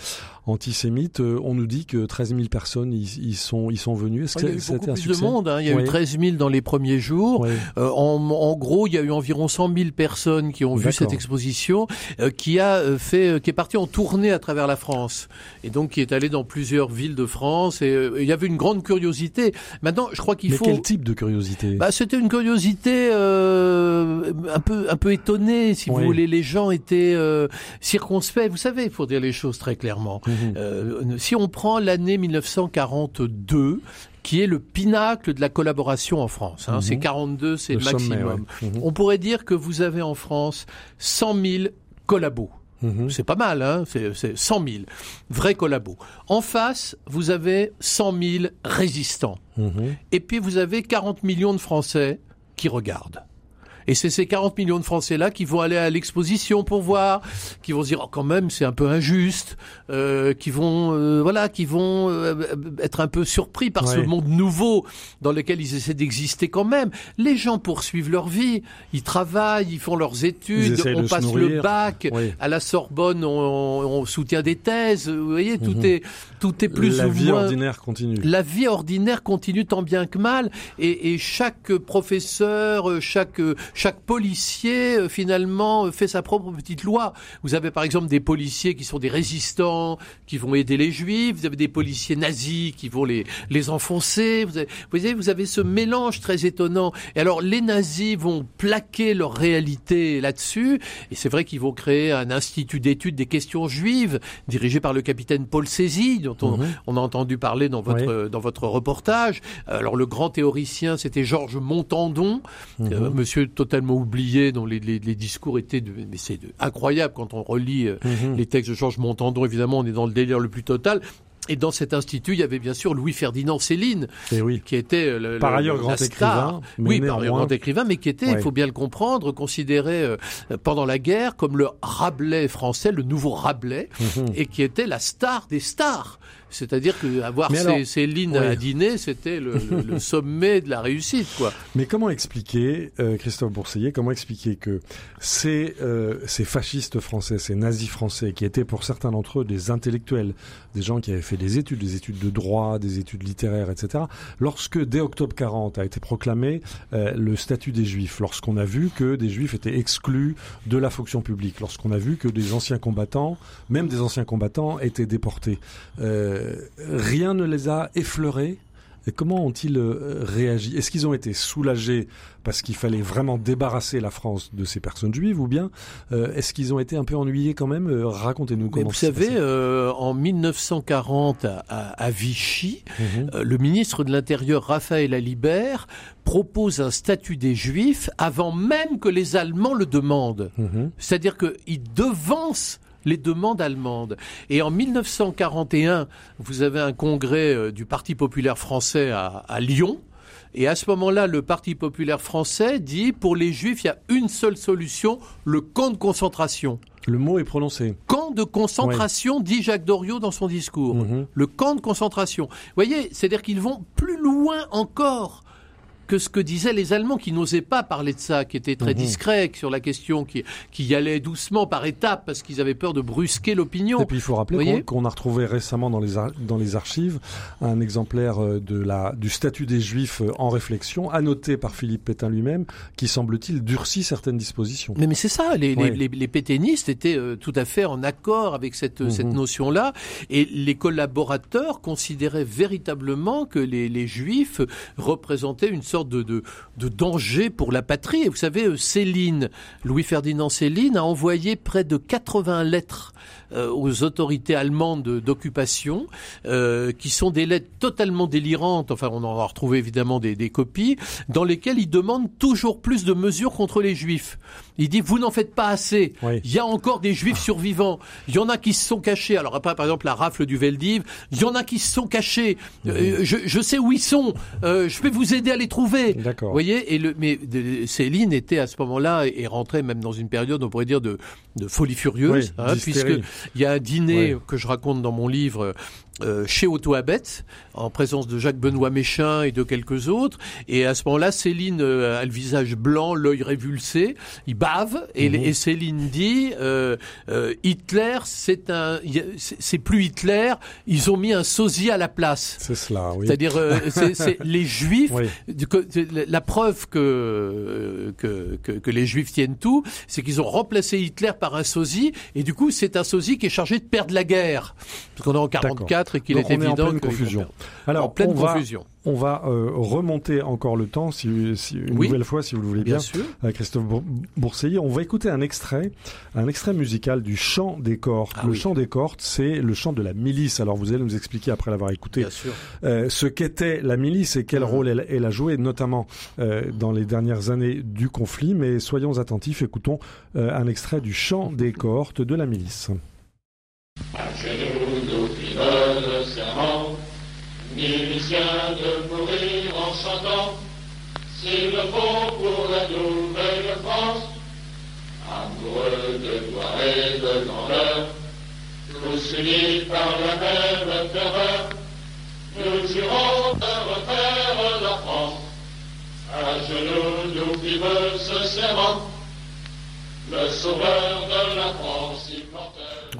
antisémite. Euh, on nous dit que 13 000 personnes y, y sont, y sont venues. Est-ce il que y a eu beaucoup un plus de monde. Hein. Il y a Oui. eu 13 000 dans les premiers jours. Oui. Euh, en, en gros, il y a eu environ 100 000 personnes qui ont vu cette exposition, euh, qui a euh, fait, qui est partie en tournée à travers la France, et donc qui est allée dans plusieurs villes de France. Et euh, il y avait une grande curiosité. Maintenant, je crois qu'il faut. quel type de curiosité? Bah, c'était une curiosité euh, un peu un peu étonnée, si vous voulez. Les gens étaient euh, circonspects. Vous savez, il faut dire les choses très clairement. Mhm. Euh, si on prend l'année 1942, qui est le pinacle de la collaboration en France, hein, Mhm. c'est 42, c'est le, Le sommet, maximum. ouais. Mhm. On pourrait dire que vous avez en France 100 000 collabos. C'est pas mal, hein c'est, c'est 100 000 vrais collabos. En face, vous avez 100 000 résistants. Et puis vous avez 40 millions de Français qui regardent. Et c'est ces 40 millions de Français-là qui vont aller à l'exposition pour voir, qui vont se dire oh, quand même c'est un peu injuste, euh, qui vont euh, voilà, qui vont euh, être un peu surpris par ce monde nouveau dans lequel ils essaient d'exister quand même. Les gens poursuivent leur vie, ils travaillent, ils font leurs études, on passe nourrir. le bac, Oui. à la Sorbonne on, on soutient des thèses, vous voyez tout Mhm. est tout est plus La ou vie moins ordinaire continue. la vie ordinaire continue tant bien que mal et, et chaque professeur, chaque chaque policier euh, finalement euh, fait sa propre petite loi. Vous avez par exemple des policiers qui sont des résistants, qui vont aider les juifs. Vous avez des policiers nazis qui vont les les enfoncer. Vous, avez, vous voyez, vous avez ce mélange très étonnant. Et alors les nazis vont plaquer leur réalité là-dessus. Et c'est vrai qu'ils vont créer un institut d'études des questions juives dirigé par le capitaine Paul Cézy, dont on, Mhm. on a entendu parler dans votre dans votre reportage. Alors le grand théoricien, c'était Georges Montandon, Mhm. euh, monsieur tot- totalement oublié, dont les, les, les discours étaient de, mais c'est incroyable quand on relit euh, Mhm. les textes de Georges Montandon. Évidemment, on est dans le délire le plus total. Et dans cet institut, il y avait bien sûr Louis-Ferdinand Céline, Et oui. qui était euh, le, Par le- ailleurs, la grand écrivain, mais Oui, par ailleurs, grand écrivain, mais qui était, il Ouais. faut bien le comprendre, considéré euh, pendant la guerre comme le Rabelais français, le nouveau Rabelais, Mhm. et qui était la star des stars. C'est-à-dire que avoir Mais Cé- alors- Céline Ouais. à dîner, c'était le, le- le *laughs* sommet de la réussite, quoi. Mais comment expliquer, euh, Christophe Bourseillet, comment expliquer que ces, euh, ces fascistes français, ces nazis français, qui étaient pour certains d'entre eux des intellectuels, des gens qui avaient fait des études, des études de droit, des études littéraires, etc., lorsque dès octobre 40 a été proclamé euh, le statut des juifs, lorsqu'on a vu que des juifs étaient exclus de la fonction publique, lorsqu'on a vu que des anciens combattants, même des anciens combattants, étaient déportés, euh, rien ne les a effleurés et comment ont-ils euh, réagi? Est-ce qu'ils ont été soulagés parce qu'il fallait vraiment débarrasser la France de ces personnes juives ou bien euh, est-ce qu'ils ont été un peu ennuyés quand même? Euh, Racontez-nous Mais comment vous savez, euh, en 1940, à, à- Vichy, Mhm. euh, le ministre de l'Intérieur, Raphaël Alibert, propose un statut des Juifs avant même que les Allemands le demandent. Mhm. C'est-à-dire qu'il devance les demandes allemandes. Et en 1941, vous avez un congrès euh, du Parti populaire français à, à Lyon. Et à ce moment-là, le Parti populaire français dit pour les Juifs, il y a une seule solution, le camp de concentration. Le mot est prononcé. Camp de concentration, dit Jacques Doriot dans son discours. Mhm. Le camp de concentration. Vous voyez, c'est-à-dire qu'ils vont plus loin encore que ce que disaient les Allemands qui n'osaient pas parler de ça, qui étaient très Mhm. discrets sur la question, qui, qui y allaient doucement par étapes parce qu'ils avaient peur de brusquer l'opinion. Et puis il faut rappeler qu'on qu'on a retrouvé récemment dans les, dans les archives un exemplaire euh, de la, du statut des Juifs euh, en réflexion, annoté par Philippe Pétain lui-même, qui semble-t-il durcit certaines dispositions. Mais, mais c'est ça, les, Ouais. les, les, les pétainistes étaient euh, tout à fait en accord avec cette, Mhm. cette notion-là, et les collaborateurs considéraient véritablement que les, les juifs représentaient une sorte de, danger pour la patrie. Et vous savez, euh, Céline, Louis-Ferdinand Céline, a envoyé près de 80 lettres euh, aux autorités allemandes de- d'occupation, euh, qui sont des lettres totalement délirantes, enfin on en a retrouvé évidemment des copies, dans lesquelles il demande toujours plus de mesures contre les juifs. Il dit, vous n'en faites pas assez, Oui. il y a encore des juifs survivants, il y en a qui se sont cachés, alors après par exemple la rafle du Veldiv, il y en a qui se sont cachés, Euh, je, je sais où ils sont, Euh, je vais vous aider à les trouver. D'accord. Vous voyez, et le, mais de- Céline était à ce moment-là et rentrait même dans une période, on pourrait dire, de, de folie furieuse, Oui, hein, puisque il y a un dîner que je raconte dans mon livre euh, chez Otto Abet, en présence de Jacques Benoît Méchin et de quelques autres. Et à ce moment-là, Céline euh, a le visage blanc, l'œil révulsé, il bave, et, Mhm. et Céline dit euh, euh, Hitler, c'est un, c'est plus Hitler, ils ont mis un sosie à la place. C'est cela, oui. C'est-à-dire, euh, *laughs* les Juifs. Oui. La preuve que, que, que, que les Juifs tiennent tout, c'est qu'ils ont remplacé Hitler par un sosie, et du coup, c'est un sosie qui est chargé de perdre la guerre. Parce qu'on est en 44 et qu'il est Donc, on est en pleine confusion. Alors, en pleine on va, confusion. on va euh, remonter encore le temps, si, si- une Oui. nouvelle fois, si vous le voulez bien. Bien sûr. avec Christophe Bour- Bourseillet. On va écouter un extrait, un extrait musical du chant des Cortes. Ah le oui. chant des Cortes, c'est le chant de la milice. Alors vous allez nous expliquer après l'avoir écouté Bien sûr. euh, ce qu'était la milice et quel Mhm. rôle elle, elle a joué, notamment euh, dans les dernières années du conflit. Mais soyons attentifs, écoutons euh, un extrait du chant des Cortes de la milice. Fîmes le serment, miliciens de mourir en chantant, s'il le faut pour la nouvelle France, amoureux de gloire et de grandeur, tous unis par la même terreur, nous jurons de refaire la France. À genoux, nous fîmes ce serment, le sauveur de la France.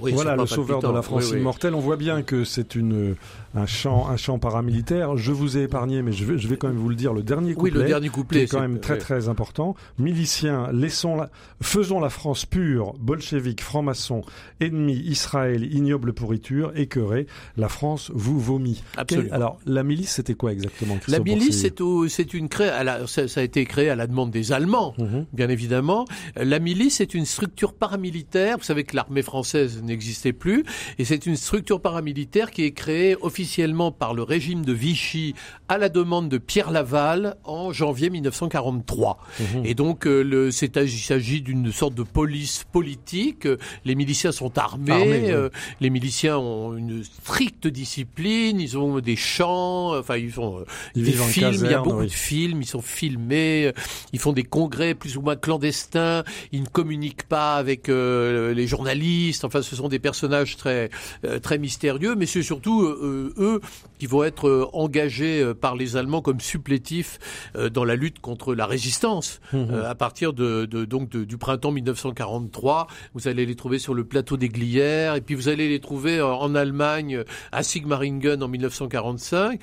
Oui, voilà le sauveur de la France Oui, oui. immortelle. On voit bien que c'est une un chant un chant paramilitaire. Je vous ai épargné, mais je vais, je vais quand même vous le dire. Le dernier Oui, couplet, le dernier qui couplet. est quand même très oui. très important. Miliciens, laissons la, faisons la France pure, bolchevique, franc-maçon, ennemi, Israël, ignoble pourriture, écœuré, la France vous vomit. Absolument. Alors, la milice, c'était quoi exactement La milice, c'est c'est une cré... à la- ça, ça a été créé à la demande des Allemands, Mhm. bien évidemment. La milice est une structure paramilitaire. Vous savez que l'armée française n'existait plus. Et c'est une structure paramilitaire qui est créée officiellement par le régime de Vichy à la demande de Pierre Laval en janvier 1943. Mhm. Et donc, euh, le, c'est, il s'agit d'une sorte de police politique. Les miliciens sont armés. Armés, oui. euh, les miliciens ont une stricte discipline. Ils ont des chants. Enfin, ils font euh, Ils des films. il y a beaucoup oui. de films. Ils sont filmés. Ils font des congrès plus ou moins clandestins. Ils ne communiquent pas avec euh, les journalistes. Enfin, ce sont des personnages très euh, très mystérieux. Mais c'est surtout euh, eux qui vont être euh, engagés par les Allemands comme supplétifs dans la lutte contre la résistance. Euh, à partir de, de- donc de- du printemps 1943, vous allez les trouver sur le plateau des Glières, et puis vous allez les trouver en Allemagne à Sigmaringen en 1945.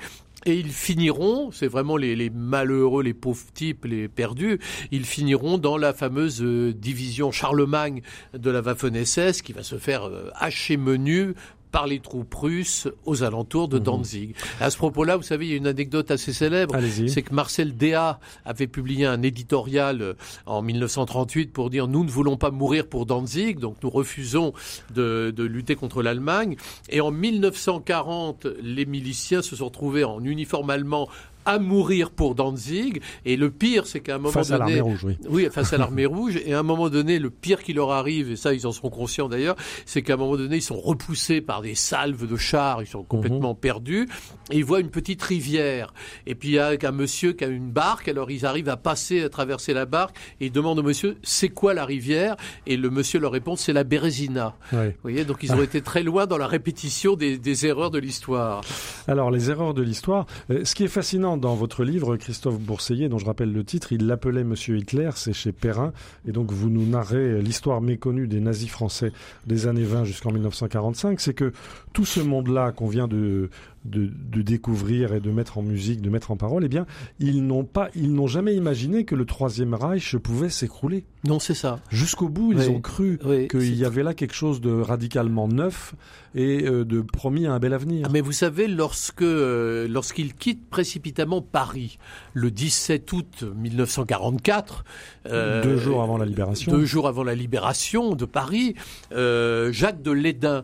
Et ils finiront, c'est vraiment les, malheureux, les pauvres types, les perdus, ils finiront dans la fameuse euh, division Charlemagne de la Waffen-SS qui va se faire euh, hacher menu par les troupes russes aux alentours de Danzig. À ce propos-là, vous savez, il y a une anecdote assez célèbre Allez-y. c'est que Marcel Déat avait publié un éditorial euh, en 1938 pour dire nous ne voulons pas mourir pour Danzig, donc nous refusons de, de lutter contre l'Allemagne. Et en 1940, les miliciens se sont retrouvés en uniforme allemand à mourir pour Danzig. Et le pire, c'est qu'à un moment Face à donné, l'armée rouge, oui. oui, face à l'armée *laughs* rouge. Et à un moment donné, le pire qui leur arrive, et ça, ils en sont conscients d'ailleurs, c'est qu'à un moment donné, ils sont repoussés par des salves de chars, ils sont complètement perdus, et ils voient une petite rivière. Et puis il y a un monsieur qui a une barque, alors ils arrivent à passer, à traverser la barque, et ils demandent au monsieur, c'est quoi la rivière? Et le monsieur leur répond, c'est la Bérésina. Oui. Vous voyez, donc ils ont été très loin dans la répétition des, des erreurs de l'histoire. Alors, les erreurs de l'histoire. Euh, ce qui est fascinant dans votre livre, Christophe Bourseillet, dont je rappelle le titre, il l'appelait Monsieur Hitler, c'est chez Perrin. Et donc, vous nous narrez l'histoire méconnue des nazis français des années 20 jusqu'en 1945. C'est que tout ce monde-là qu'on vient de, de, de découvrir et de mettre en musique, de mettre en parole, eh bien, ils n'ont pas, ils n'ont jamais imaginé que le Troisième Reich pouvait s'écrouler. Non, c'est ça. Jusqu'au bout, ils Oui. ont cru Oui, qu'il y avait là quelque chose de radicalement neuf et euh, de promis à un bel avenir. Ah, mais vous savez, lorsque euh, lorsqu'il quitte précipitamment Paris le 17 août 1944, euh, Deux jours avant la libération. deux jours avant la libération de Paris, euh, Jacques de Lédin,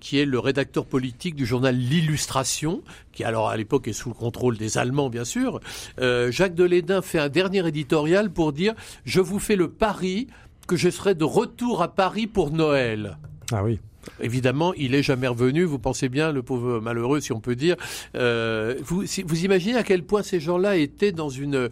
qui est le rédacteur politique du journal L'Illustration, qui alors à l'époque est sous le contrôle des Allemands bien sûr, euh, Jacques de Lédin fait un dernier éditorial pour dire je vous fais le pari que je serai de retour à Paris pour Noël. Ah oui. Évidemment, il est jamais revenu. Vous pensez bien, le pauvre malheureux, si on peut dire. Euh, vous, si- vous imaginez à quel point ces gens-là étaient dans une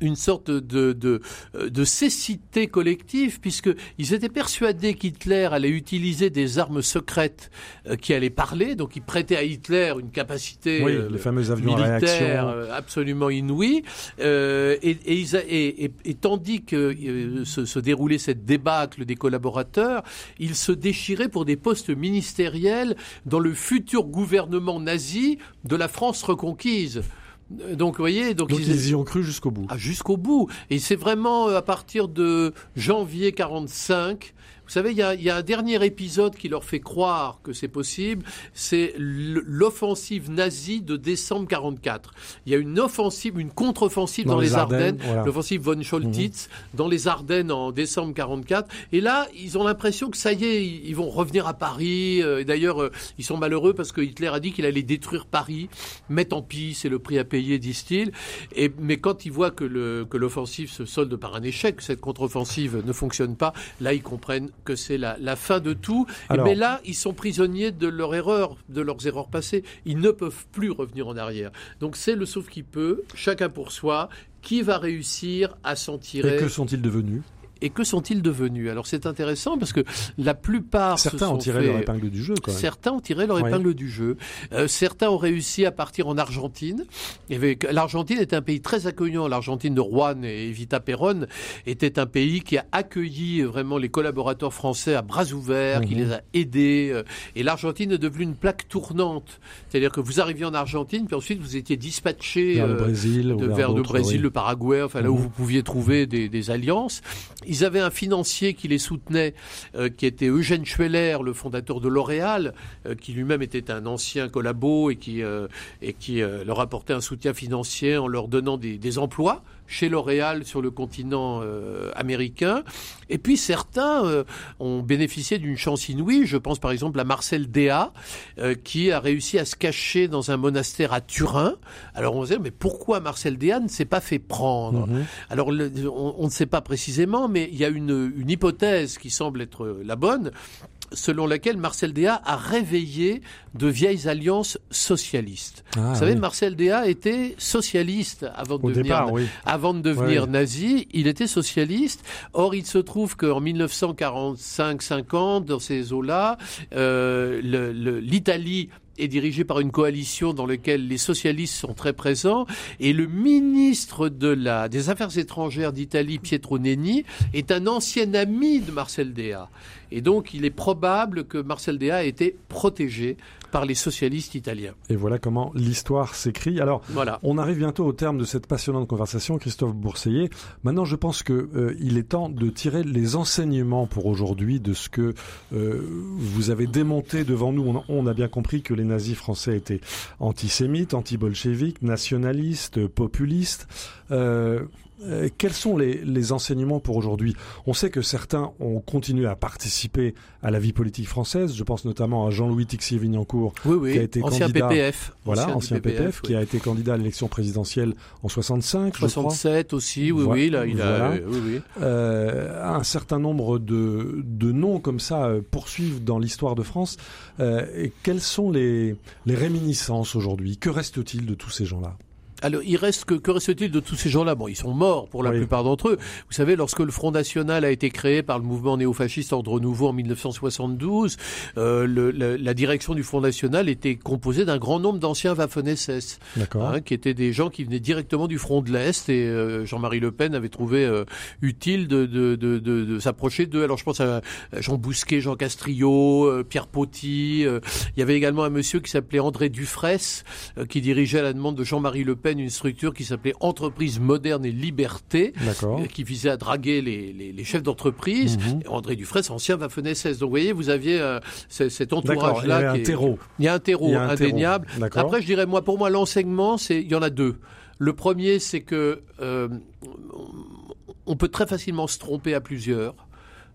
une sorte de de, de cécité collective, puisque ils étaient persuadés qu'Hitler allait utiliser des armes secrètes euh, qui allaient parler. Donc, ils prêtaient à Hitler une capacité Oui, euh, les fameux avions militaire euh, absolument inouïe. Euh, et, et, ils a- et- et- et tandis que euh, se, se déroulait cette débâcle des collaborateurs, ils se déchiraient pour des postes ministériels dans le futur gouvernement nazi de la France reconquise. Donc, vous voyez, donc, Donc ils y ont cru jusqu'au bout. ah, jusqu'au bout. Et c'est vraiment euh, à partir de janvier 45. Vous savez, il y y a un dernier épisode qui leur fait croire que c'est possible. C'est l'offensive nazie de décembre 44. Il y a une offensive, une contre-offensive dans, les Ardennes, voilà. Mhm. l'offensive von Scholtitz dans les Ardennes en décembre 44. Et là, ils ont l'impression que ça y est, ils vont revenir à Paris. Euh, Et d'ailleurs, euh, ils sont malheureux parce que Hitler a dit qu'il allait détruire Paris. Mais tant pis, c'est le prix à payer, disent-ils. Et mais quand ils voient que le que l'offensive se solde par un échec, que cette contre-offensive ne fonctionne pas, là ils comprennent que c'est la, la fin de tout. Alors- mais là, ils sont prisonniers de leur erreur, de leurs erreurs passées. Ils ne peuvent plus revenir en arrière. Donc c'est le sauf qui peut, chacun pour soi. Qui va réussir à s'en tirer? Et que sont-ils devenus? Et que sont-ils devenus? Alors c'est intéressant parce que la plupart se Certains ont tiré fait- leur épingle du jeu, quand même. Certains ont tiré leur Oui. épingle du jeu. Euh, certains ont réussi à partir en Argentine. L'Argentine est un pays très accueillant. L'Argentine de Juan et Evita Perón était un pays qui a accueilli vraiment les collaborateurs français à bras ouverts, qui Mhm. les a aidés. euh, Et l'Argentine est devenue une plaque tournante. C'est-à-dire que vous arriviez en Argentine, puis ensuite vous étiez dispatché Vers le euh, Brésil, de, vers vers le d'autres, Brésil, oui. le Paraguay, enfin là où Mhm. vous pouviez trouver des, des alliances. Ils avaient un financier qui les soutenait, euh, qui était Eugène Schweller, le fondateur de L'Oréal, euh, qui lui-même était un ancien collabo et qui, euh, euh, leur apportait un soutien financier en leur donnant des emplois. Chez L'Oréal sur le continent euh, américain. Et puis certains euh, ont bénéficié d'une chance inouïe. Je pense par exemple à Marcel Déat, euh, qui a réussi à se cacher dans un monastère à Turin. Alors on se dit, mais pourquoi Marcel Déat ne s'est pas fait prendre? Mhm. Alors le- on, on ne sait pas précisément, mais il y a une, une hypothèse qui semble être la bonne selon laquelle Marcel Déat a réveillé de vieilles alliances socialistes. Ah, Vous savez, oui. Marcel Déat était socialiste avant de Au devenir départ, oui. avant de devenir nazi, il était socialiste. Or, il se trouve qu'en 1945-50, dans ces eaux-là, euh, l'Italie est dirigée par une coalition dans laquelle les socialistes sont très présents et le ministre de la, des Affaires étrangères d'Italie, Pietro Nenni, est un ancien ami de Marcel Déat. Et donc, il est probable que Marcel Déat ait été protégé par les socialistes italiens. Et voilà comment l'histoire s'écrit. Alors, Voilà. on arrive bientôt au terme de cette passionnante conversation, Christophe Bourseiller. Maintenant, je pense que euh, il est temps de tirer les enseignements pour aujourd'hui de ce que euh, vous avez démonté devant nous. On a, on a bien compris que les nazis français étaient antisémites, anti-bolcheviques, nationalistes, populistes. Euh, euh, quels sont les, les enseignements pour aujourd'hui? On sait que certains ont continué à participer à la vie politique française. Je pense notamment à Jean-Louis Tixier-Vignancourt, Oui, oui. qui a été ancien candidat- PPF. voilà, ancien, du PPF, oui. qui a été candidat à l'élection présidentielle en 65, je crois. 67 aussi, oui, Voilà. oui, là, il a, Voilà. euh. Euh, un certain nombre de, de noms comme ça euh, poursuivent dans l'histoire de France. Euh, et quelles sont les, les réminiscences aujourd'hui? Que reste-t-il de tous ces gens-là? Alors, il reste que, que reste-t-il de tous ces gens-là? Bon, ils sont morts pour la Oui. plupart d'entre eux. Vous savez, lorsque le Front National a été créé par le mouvement néofasciste Ordre Nouveau en 1972, euh, le- la, la direction du Front National était composée d'un grand nombre d'anciens Waffen-SS. D'accord. hein, qui étaient des gens qui venaient directement du front de l'Est et euh, Jean-Marie Le Pen avait trouvé euh, utile de, de, de, de, s'approcher d'eux. Alors je pense à Jean Bousquet, Jean Castrillo, euh, Pierre Poty. euh, il y avait également un monsieur qui s'appelait André Dufresne euh, qui dirigeait à la demande de Jean-Marie Le Une structure qui s'appelait Entreprise Moderne et Liberté euh, qui visait à draguer les, les, les chefs d'entreprise. Mhm. André Dufresne, ancien Waffen-SS. Donc vous voyez, vous aviez euh, ce- cet D'accord, il y entourage-là. un terreau. Il y a un terreau Il y a un terreau. indéniable. Après, je dirais, moi, pour moi, l'enseignement, c'est, il y en a deux. Le premier, c'est que euh, on peut très facilement se tromper à plusieurs.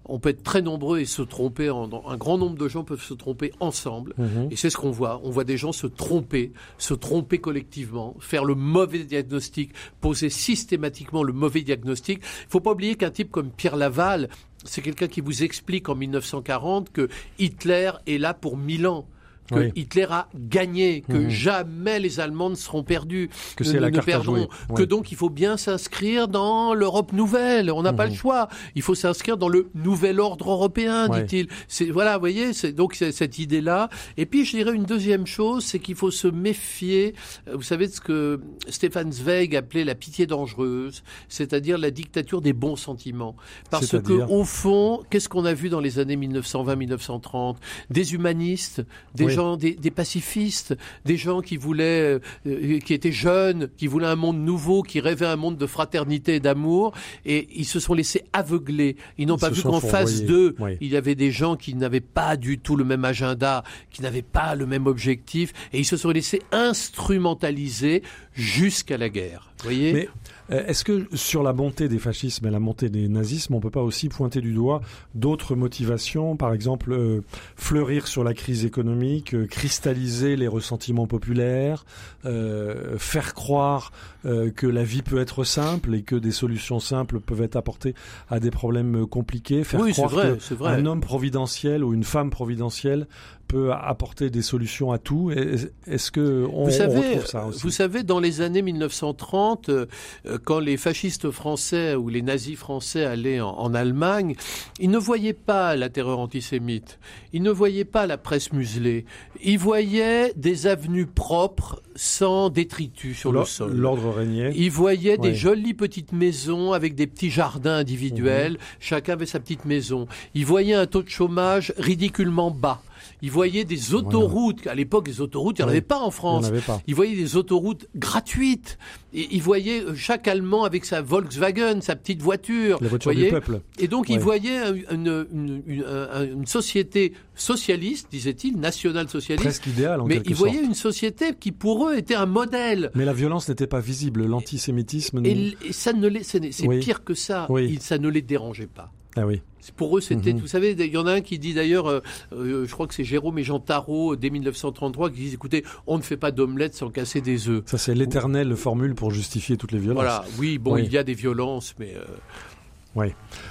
On peut être très nombreux et se tromper. En, un grand nombre de gens peuvent se tromper ensemble. Mhm. Et c'est ce qu'on voit. On voit des gens se tromper, se tromper collectivement, faire le mauvais diagnostic, poser systématiquement le mauvais diagnostic. Il faut pas oublier qu'un type comme Pierre Laval, c'est quelqu'un qui vous explique en 1940 que Hitler est là pour mille ans. Que Oui. Hitler a gagné, que Mhm. jamais les Allemands ne seront perdus, Que ne- c'est la ne carte à que donc il faut bien s'inscrire dans l'Europe nouvelle. On n'a pas Mhm. le choix. Il faut s'inscrire dans le nouvel ordre européen, Ouais. dit-il. C'est voilà, vous voyez, c'est donc c'est cette idée-là. Et puis je dirais une deuxième chose, c'est qu'il faut se méfier. euh, Vous savez de ce que Stéphane Zweig appelait la pitié dangereuse, c'est-à-dire la dictature des bons sentiments. Parce que au fond, qu'est-ce qu'on a vu dans les années 1920-1930 Des humanistes, des Oui. gens, des, des pacifistes, des gens qui voulaient, euh, qui étaient jeunes, qui voulaient un monde nouveau, qui rêvaient un monde de fraternité et d'amour, et ils se sont laissés aveugler. Ils n'ont pas vu qu'en face d'eux, Oui. il y avait des gens qui n'avaient pas du tout le même agenda, qui n'avaient pas le même objectif, et ils se sont laissés instrumentaliser jusqu'à la guerre. Vous voyez? Mais est-ce que sur la montée des fascismes et la montée des nazismes, on peut pas aussi pointer du doigt d'autres motivations, par exemple euh, fleurir sur la crise économique, euh, cristalliser les ressentiments populaires, euh, faire croire euh, que la vie peut être simple et que des solutions simples peuvent être apportées à des problèmes euh, compliqués, faire Oui, c'est croire vrai, que c'est vrai. un homme providentiel ou une femme providentielle peut apporter des solutions à tout. Est- Est-ce que on, Vous on savez, retrouve ça aussi vous savez, dans les années 1930, euh, euh, quand les fascistes français ou les nazis français allaient en, en Allemagne, ils ne voyaient pas la terreur antisémite, ils ne voyaient pas la presse muselée, ils voyaient des avenues propres sans détritus sur le sol. L'ordre régnait. Ils voyaient des Ouais. jolies petites maisons avec des petits jardins individuels. Mhm. Chacun avait sa petite maison. Ils voyaient un taux de chômage ridiculement bas. Ils voyait des autoroutes. À l'époque, les autoroutes, il n'y en Oui. avait pas en France. Il avait pas. Il voyait des autoroutes gratuites. Et il voyait euh, chaque Allemand avec sa Volkswagen, sa petite voiture. La voiture du peuple. Et donc, Ouais. il voyait une, une, une- un- une société socialiste, disait-il, national-socialiste. Presque idéal en Mais quelque il voyait sorte. une société qui, pour eux, était un modèle. Mais la violence n'était pas visible, l'antisémitisme. Et, ça ne les, c'est Oui. pire que ça. Oui. Ça ne les dérangeait pas. Ah oui. Pour eux, c'était, Mhm. vous savez, il y en a un qui dit d'ailleurs, euh, euh, je crois que c'est Jérôme et Jean Tarot, euh, dès 1933, qui disent, écoutez, on ne fait pas d'omelette sans casser des œufs. Ça, c'est l'éternelle formule pour justifier toutes les violences. Voilà, oui, bon, Oui. il y a des violences, mais euh,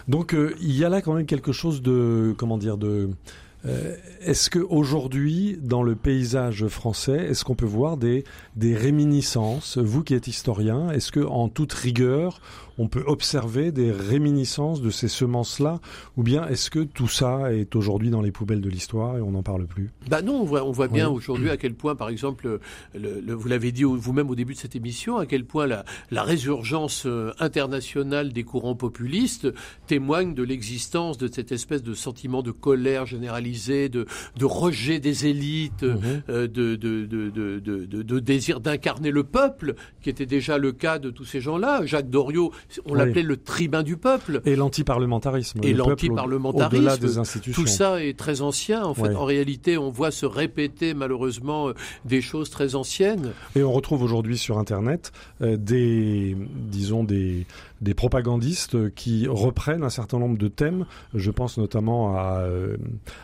Donc, il y a là quand même quelque chose de, comment dire, de. euh, est-ce que aujourd'hui, dans le paysage français, est-ce qu'on peut voir des des réminiscences Vous qui êtes historien, est-ce que en toute rigueur, on peut observer des réminiscences de ces semences-là, ou bien est-ce que tout ça est aujourd'hui dans les poubelles de l'histoire et on n'en parle plus? Bah non, on voit, on voit bien Oui. aujourd'hui à quel point, par exemple, le- le- vous l'avez dit vous-même au début de cette émission, à quel point la, la résurgence euh, internationale des courants populistes témoigne de l'existence de cette espèce de sentiment de colère généralisée, de, de rejet des élites, Mhm. euh, de, de, de, de, de, de- de désir d'incarner le peuple, qui était déjà le cas de tous ces gens-là. Jacques Doriot, on Oui. l'appelait le tribun du peuple. Et l'antiparlementarisme. Et l'antiparlementarisme, des institutions. Tout ça est très ancien. En fait, en réalité, on voit se répéter malheureusement euh, des choses très anciennes. Et on retrouve aujourd'hui sur Internet euh, des, disons, des, des propagandistes qui reprennent un certain nombre de thèmes. Je pense notamment à euh,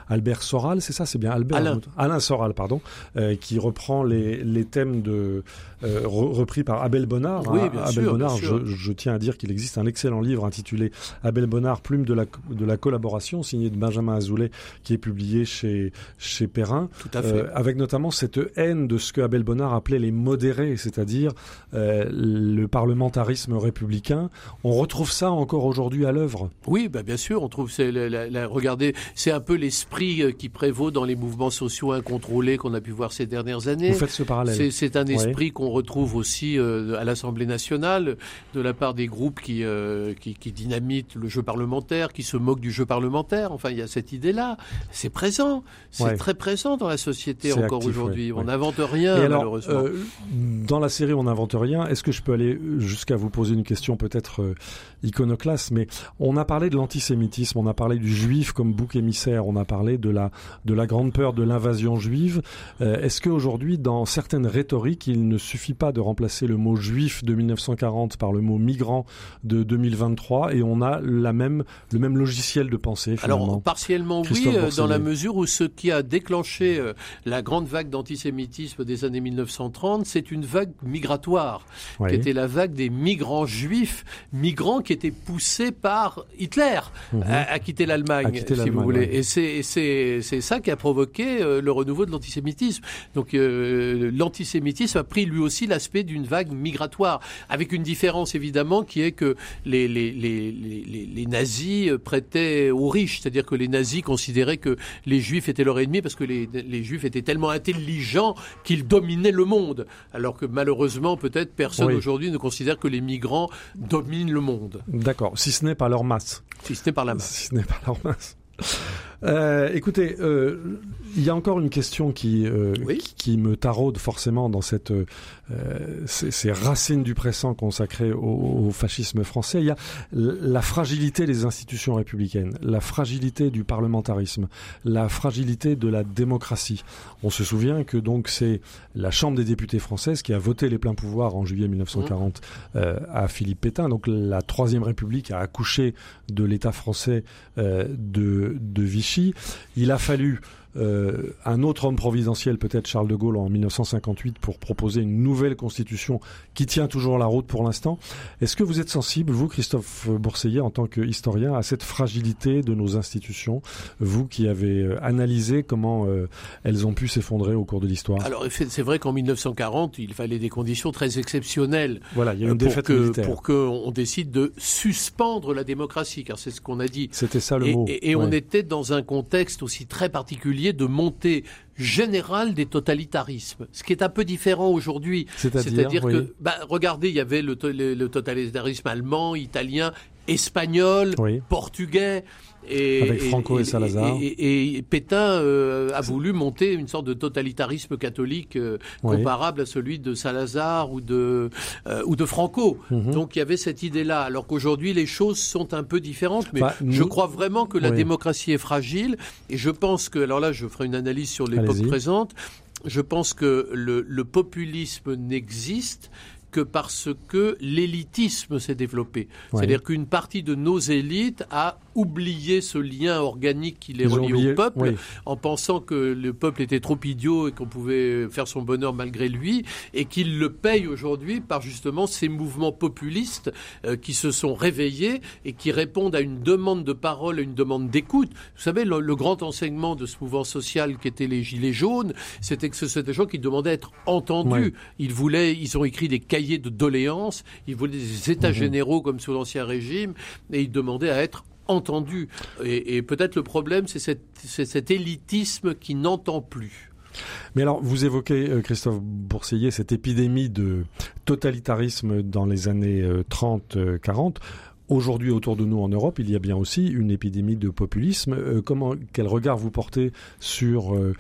Albert Soral, c'est ça, c'est bien Albert Alain. Alain Soral, pardon, euh, qui reprend les, les thèmes de euh, re- repris par Abel Bonnard. Oui, hein. bien Abel sûr, Bonnard, bien sûr. Je, je tiens à dire qu'il existe un excellent livre intitulé Abel Bonnard, plume de la, de la collaboration, signé de Benjamin Azoulay, qui est publié chez, chez Perrin. Tout à fait. Euh, avec notamment cette haine de ce que Abel Bonnard appelait les modérés, c'est-à-dire euh, le parlementarisme républicain. On retrouve ça encore aujourd'hui à l'œuvre. Oui, bah bien sûr, on trouve c'est la, la- la- regardez, c'est un peu l'esprit euh, qui prévaut dans les mouvements sociaux incontrôlés qu'on a pu voir ces dernières années. Vous faites ce parallèle. C'est, c'est un Ouais. esprit qu'on retrouve aussi euh, à l'Assemblée nationale de la part des groupes qui, euh, qui, qui dynamitent le jeu parlementaire, qui se moquent du jeu parlementaire. Enfin, il y a cette idée-là. C'est présent. C'est Ouais. très présent dans la société C'est encore actif, aujourd'hui. ouais, On n'invente rien, Et alors, malheureusement. euh, dans la série On n'invente rien, est-ce que je peux aller jusqu'à vous poser une question peut-être euh, iconoclaste Mais on a parlé de l'antisémitisme, on a parlé du juif comme bouc émissaire, on a parlé de la, de la grande peur de l'invasion juive. Euh, est-ce qu'aujourd'hui, dans certaines rhétoriques, il ne suffit pas de remplacer le mot juif de 1940 par le mot migrant de 2023 et on a la même, le même logiciel de pensée finalement Alors partiellement oui, Christophe euh, dans la mesure où ce qui a déclenché euh, la grande vague d'antisémitisme des années 1930, c'est une vague migratoire, Oui. qui était la vague des migrants juifs, migrants qui étaient poussés par Hitler Mhm. à, à quitter l'Allemagne, si vous voulez. ouais. Et c'est et c'est c'est ça qui a provoqué euh, le renouveau de l'antisémitisme. Donc euh, l'antisémitisme a pris lui aussi l'aspect d'une vague migratoire, avec une différence évidemment qui est que les les les les, les- nazis euh, prêtaient aux riches, c'est-à-dire que les nazis considéraient que les juifs étaient leurs ennemis parce que les les juifs étaient tellement intelligents qu'ils dominaient le monde, alors que malheureusement peut-être personne Oui. aujourd'hui ne considère que les migrants dominent le monde, D'accord, si ce n'est pas leur masse. si ce n'est par la main. Si ce n'est pas leur masse. Euh, écoutez, euh, il y a encore une question qui, euh, Oui. qui, qui me taraude forcément dans cette, ces, ces racines du pressant consacrées au, au fascisme français. Il y a la fragilité des institutions républicaines, la fragilité du parlementarisme, la fragilité de la démocratie. On se souvient que donc c'est la Chambre des députés française qui a voté les pleins pouvoirs en juillet 1940 euh, à Philippe Pétain. Donc la Troisième République a accouché de l'État français euh, de, Vichy. Il a fallu euh, un autre homme providentiel, peut-être Charles de Gaulle en 1958, pour proposer une nouvelle constitution qui tient toujours la route pour l'instant. Est-ce que vous êtes sensible, vous, Christophe Bourseillet, en tant qu'historien, à cette fragilité de nos institutions, vous qui avez euh, analysé comment euh, elles ont pu s'effondrer au cours de l'histoire? Alors c'est vrai qu'en 1940, il fallait des conditions très exceptionnelles Voilà, il y a une pour défaite que qu'on décide de suspendre la démocratie, car c'est ce qu'on a dit. C'était ça le Et, mot. et- et on était dans un contexte aussi très particulier de montée générale des totalitarismes, ce qui est un peu différent aujourd'hui. C'est-à-dire, oui. que, bah, regardez, il y avait le, to- le- le totalitarisme allemand, italien espagnol, Oui. portugais. Et, Avec Franco et Salazar. Et, et Pétain euh, a voulu monter une sorte de totalitarisme catholique euh, Oui. comparable à celui de Salazar ou de euh, ou de Franco. Mhm. Donc il y avait cette idée-là. Alors qu'aujourd'hui les choses sont un peu différentes. Mais Bah, je nous- crois vraiment que la Oui. démocratie est fragile. Et je pense que alors là je ferai une analyse sur l'époque présente. Je pense que le, le populisme n'existe que parce que l'élitisme s'est développé. C'est-à-dire qu'une partie de nos élites a oublié ce lien organique qui les relie oublié- au peuple, oui. en pensant que le peuple était trop idiot et qu'on pouvait faire son bonheur malgré lui, et qu'il le paye aujourd'hui par justement ces mouvements populistes euh, qui se sont réveillés et qui répondent à une demande de parole, à une demande d'écoute. Vous savez, le, le grand enseignement de ce mouvement social qui était les Gilets jaunes, c'était que ce sont des gens qui demandaient à être entendus. Ouais. Ils voulaient, ils ont écrit des cahiers de doléances, ils voulaient des états Mhm. généraux comme sous l'Ancien Régime, et ils demandaient à être entendus. Et, peut-être le problème, c'est cet, élitisme qui n'entend plus. Mais alors, vous évoquez, euh, Christophe Bourseillet, cette épidémie de totalitarisme dans les années euh, 30-40. Aujourd'hui, autour de nous en Europe, il y a bien aussi une épidémie de populisme. Euh, comment, quel regard vous portez sur euh,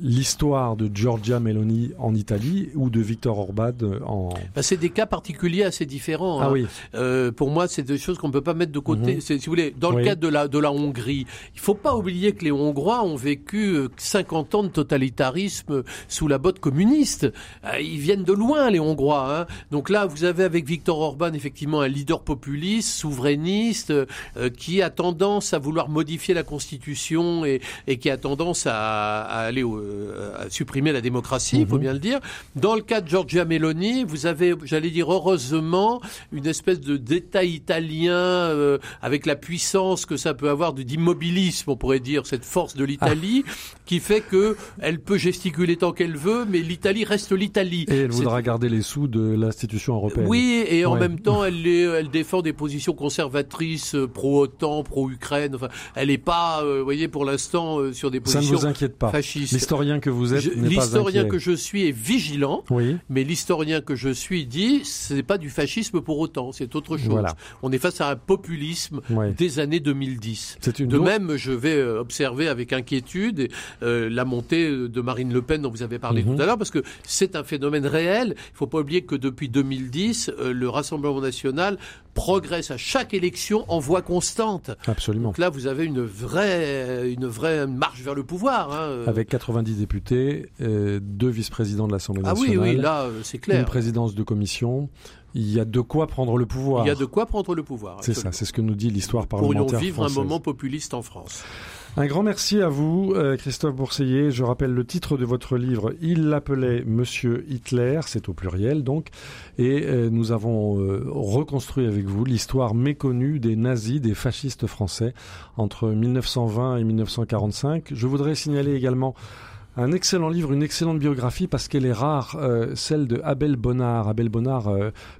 l'histoire de Giorgia Meloni en Italie ou de Viktor Orban en... Ben, c'est des cas particuliers assez différents. Ah hein. oui, Euh, pour moi, c'est des choses qu'on ne peut pas mettre de côté. Mhm. Si vous voulez, dans Oui. le cadre de la, de la Hongrie, il faut pas oublier que les Hongrois ont vécu euh, 50 ans de totalitarisme sous la botte communiste. Ils viennent de loin, les Hongrois. Hein. Donc là, vous avez avec Viktor Orban effectivement un leader populiste, souverainiste, euh, qui a tendance à vouloir modifier la constitution et, et qui a tendance à, à aller au- euh, à supprimer la démocratie, il faut Mhm. bien le dire. Dans le cas de Giorgia Meloni, vous avez, j'allais dire heureusement, une espèce de d'État italien euh, avec la puissance que ça peut avoir d'immobilisme, on pourrait dire, cette force de l'Italie, qui fait que elle peut gesticuler tant qu'elle veut, mais l'Italie reste l'Italie. et elle voudra garder les sous de l'institution européenne. oui, et en Ouais. même temps, elle, est- elle défend des positions conservatrices, euh, pro-OTAN, pro-Ukraine. Enfin, elle n'est pas, euh, vous voyez, pour l'instant, euh, sur des Ça ne positions vous inquiète pas. fascistes. L'historien que vous êtes n'est pas L'historien que je suis est vigilant. Oui, Mais l'historien que je suis dit, c'est pas du fascisme pour autant, c'est autre chose. Voilà. On est face à un populisme des années 2010. c'est une De autre- même, je vais observer avec inquiétude euh, la montée de Marine Le Pen dont vous avez parlé Mhm. tout à l'heure, parce que c'est un phénomène réel. Il faut pas oublier que depuis 2010, euh, le Rassemblement national progresse à chaque élection en voie constante. Absolument. Donc là, vous avez une vraie, une vraie marche vers le pouvoir. hein, euh. Avec 90 députés, euh, deux vice-présidents de l'Assemblée ah nationale, oui, oui, là, euh, c'est une clair. présidence de commission. Il y a de quoi prendre le pouvoir. Il y a de quoi prendre le pouvoir. C'est ça, c'est ce que nous dit l'histoire pourrions parlementaire vivre française. un moment populiste en France. Un grand merci à vous, euh, Christophe Bourseillet. Je rappelle le titre de votre livre. Il l'appelait Monsieur Hitler, c'est au pluriel donc. Et euh, nous avons euh, reconstruit avec vous l'histoire méconnue des nazis, des fascistes français entre 1920 et 1945. Je voudrais signaler également un excellent livre, une excellente biographie parce qu'elle est rare, celle de Abel Bonnard. Abel Bonnard,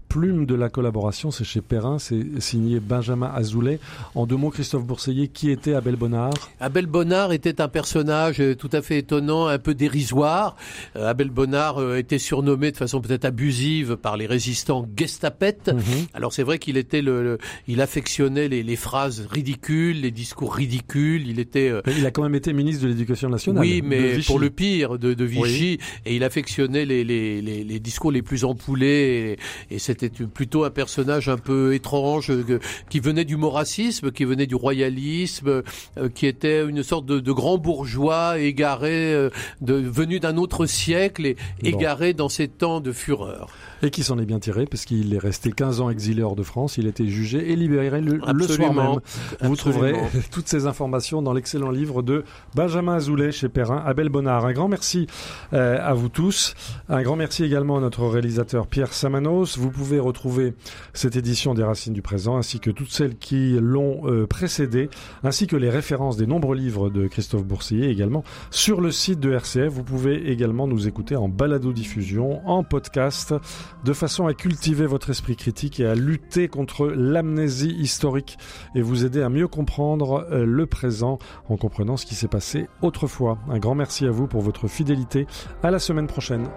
plume de la collaboration, c'est chez Perrin, c'est signé Benjamin Azoulay. En deux mots, Christophe Bourseillet, qui était Abel Bonnard? Abel Bonnard était un personnage euh, tout à fait étonnant, un peu dérisoire. Euh, Abel Bonnard euh, était surnommé de façon peut-être abusive par les résistants gestapettes. Mhm. Alors c'est vrai qu'il était le, le- il affectionnait les, les phrases ridicules, les discours ridicules. Il était euh, Il a quand même été ministre de l'Éducation nationale. Oui, mais pour le pire de, de Vichy, et il affectionnait les, les, les, discours les plus empoulés, et, et c'était plutôt un personnage un peu étrange, euh, qui venait du maurassisme, qui venait du royalisme, euh, qui était une sorte de, de grand bourgeois égaré, euh, de, venu d'un autre siècle et égaré dans ces temps de fureur. Et qui s'en est bien tiré, parce qu'il est resté 15 ans exilé hors de France. Il a été jugé et libéré le, le soir même. Vous trouverez *laughs* toutes ces informations dans l'excellent livre de Benjamin Azoulay chez Perrin, Abel Bonnard. Un grand merci euh, à vous tous. Un grand merci également à notre réalisateur Pierre Samanos. Vous pouvez retrouver cette édition des Racines du Présent, ainsi que toutes celles qui l'ont euh, précédée, ainsi que les références des nombreux livres de Christophe Boursier également sur le site de RCF. Vous pouvez également nous écouter en balado-diffusion, en podcast, de façon à cultiver votre esprit critique et à lutter contre l'amnésie historique et vous aider à mieux comprendre euh, le présent en comprenant ce qui s'est passé autrefois. Un grand merci à vous pour votre fidélité. À la semaine prochaine.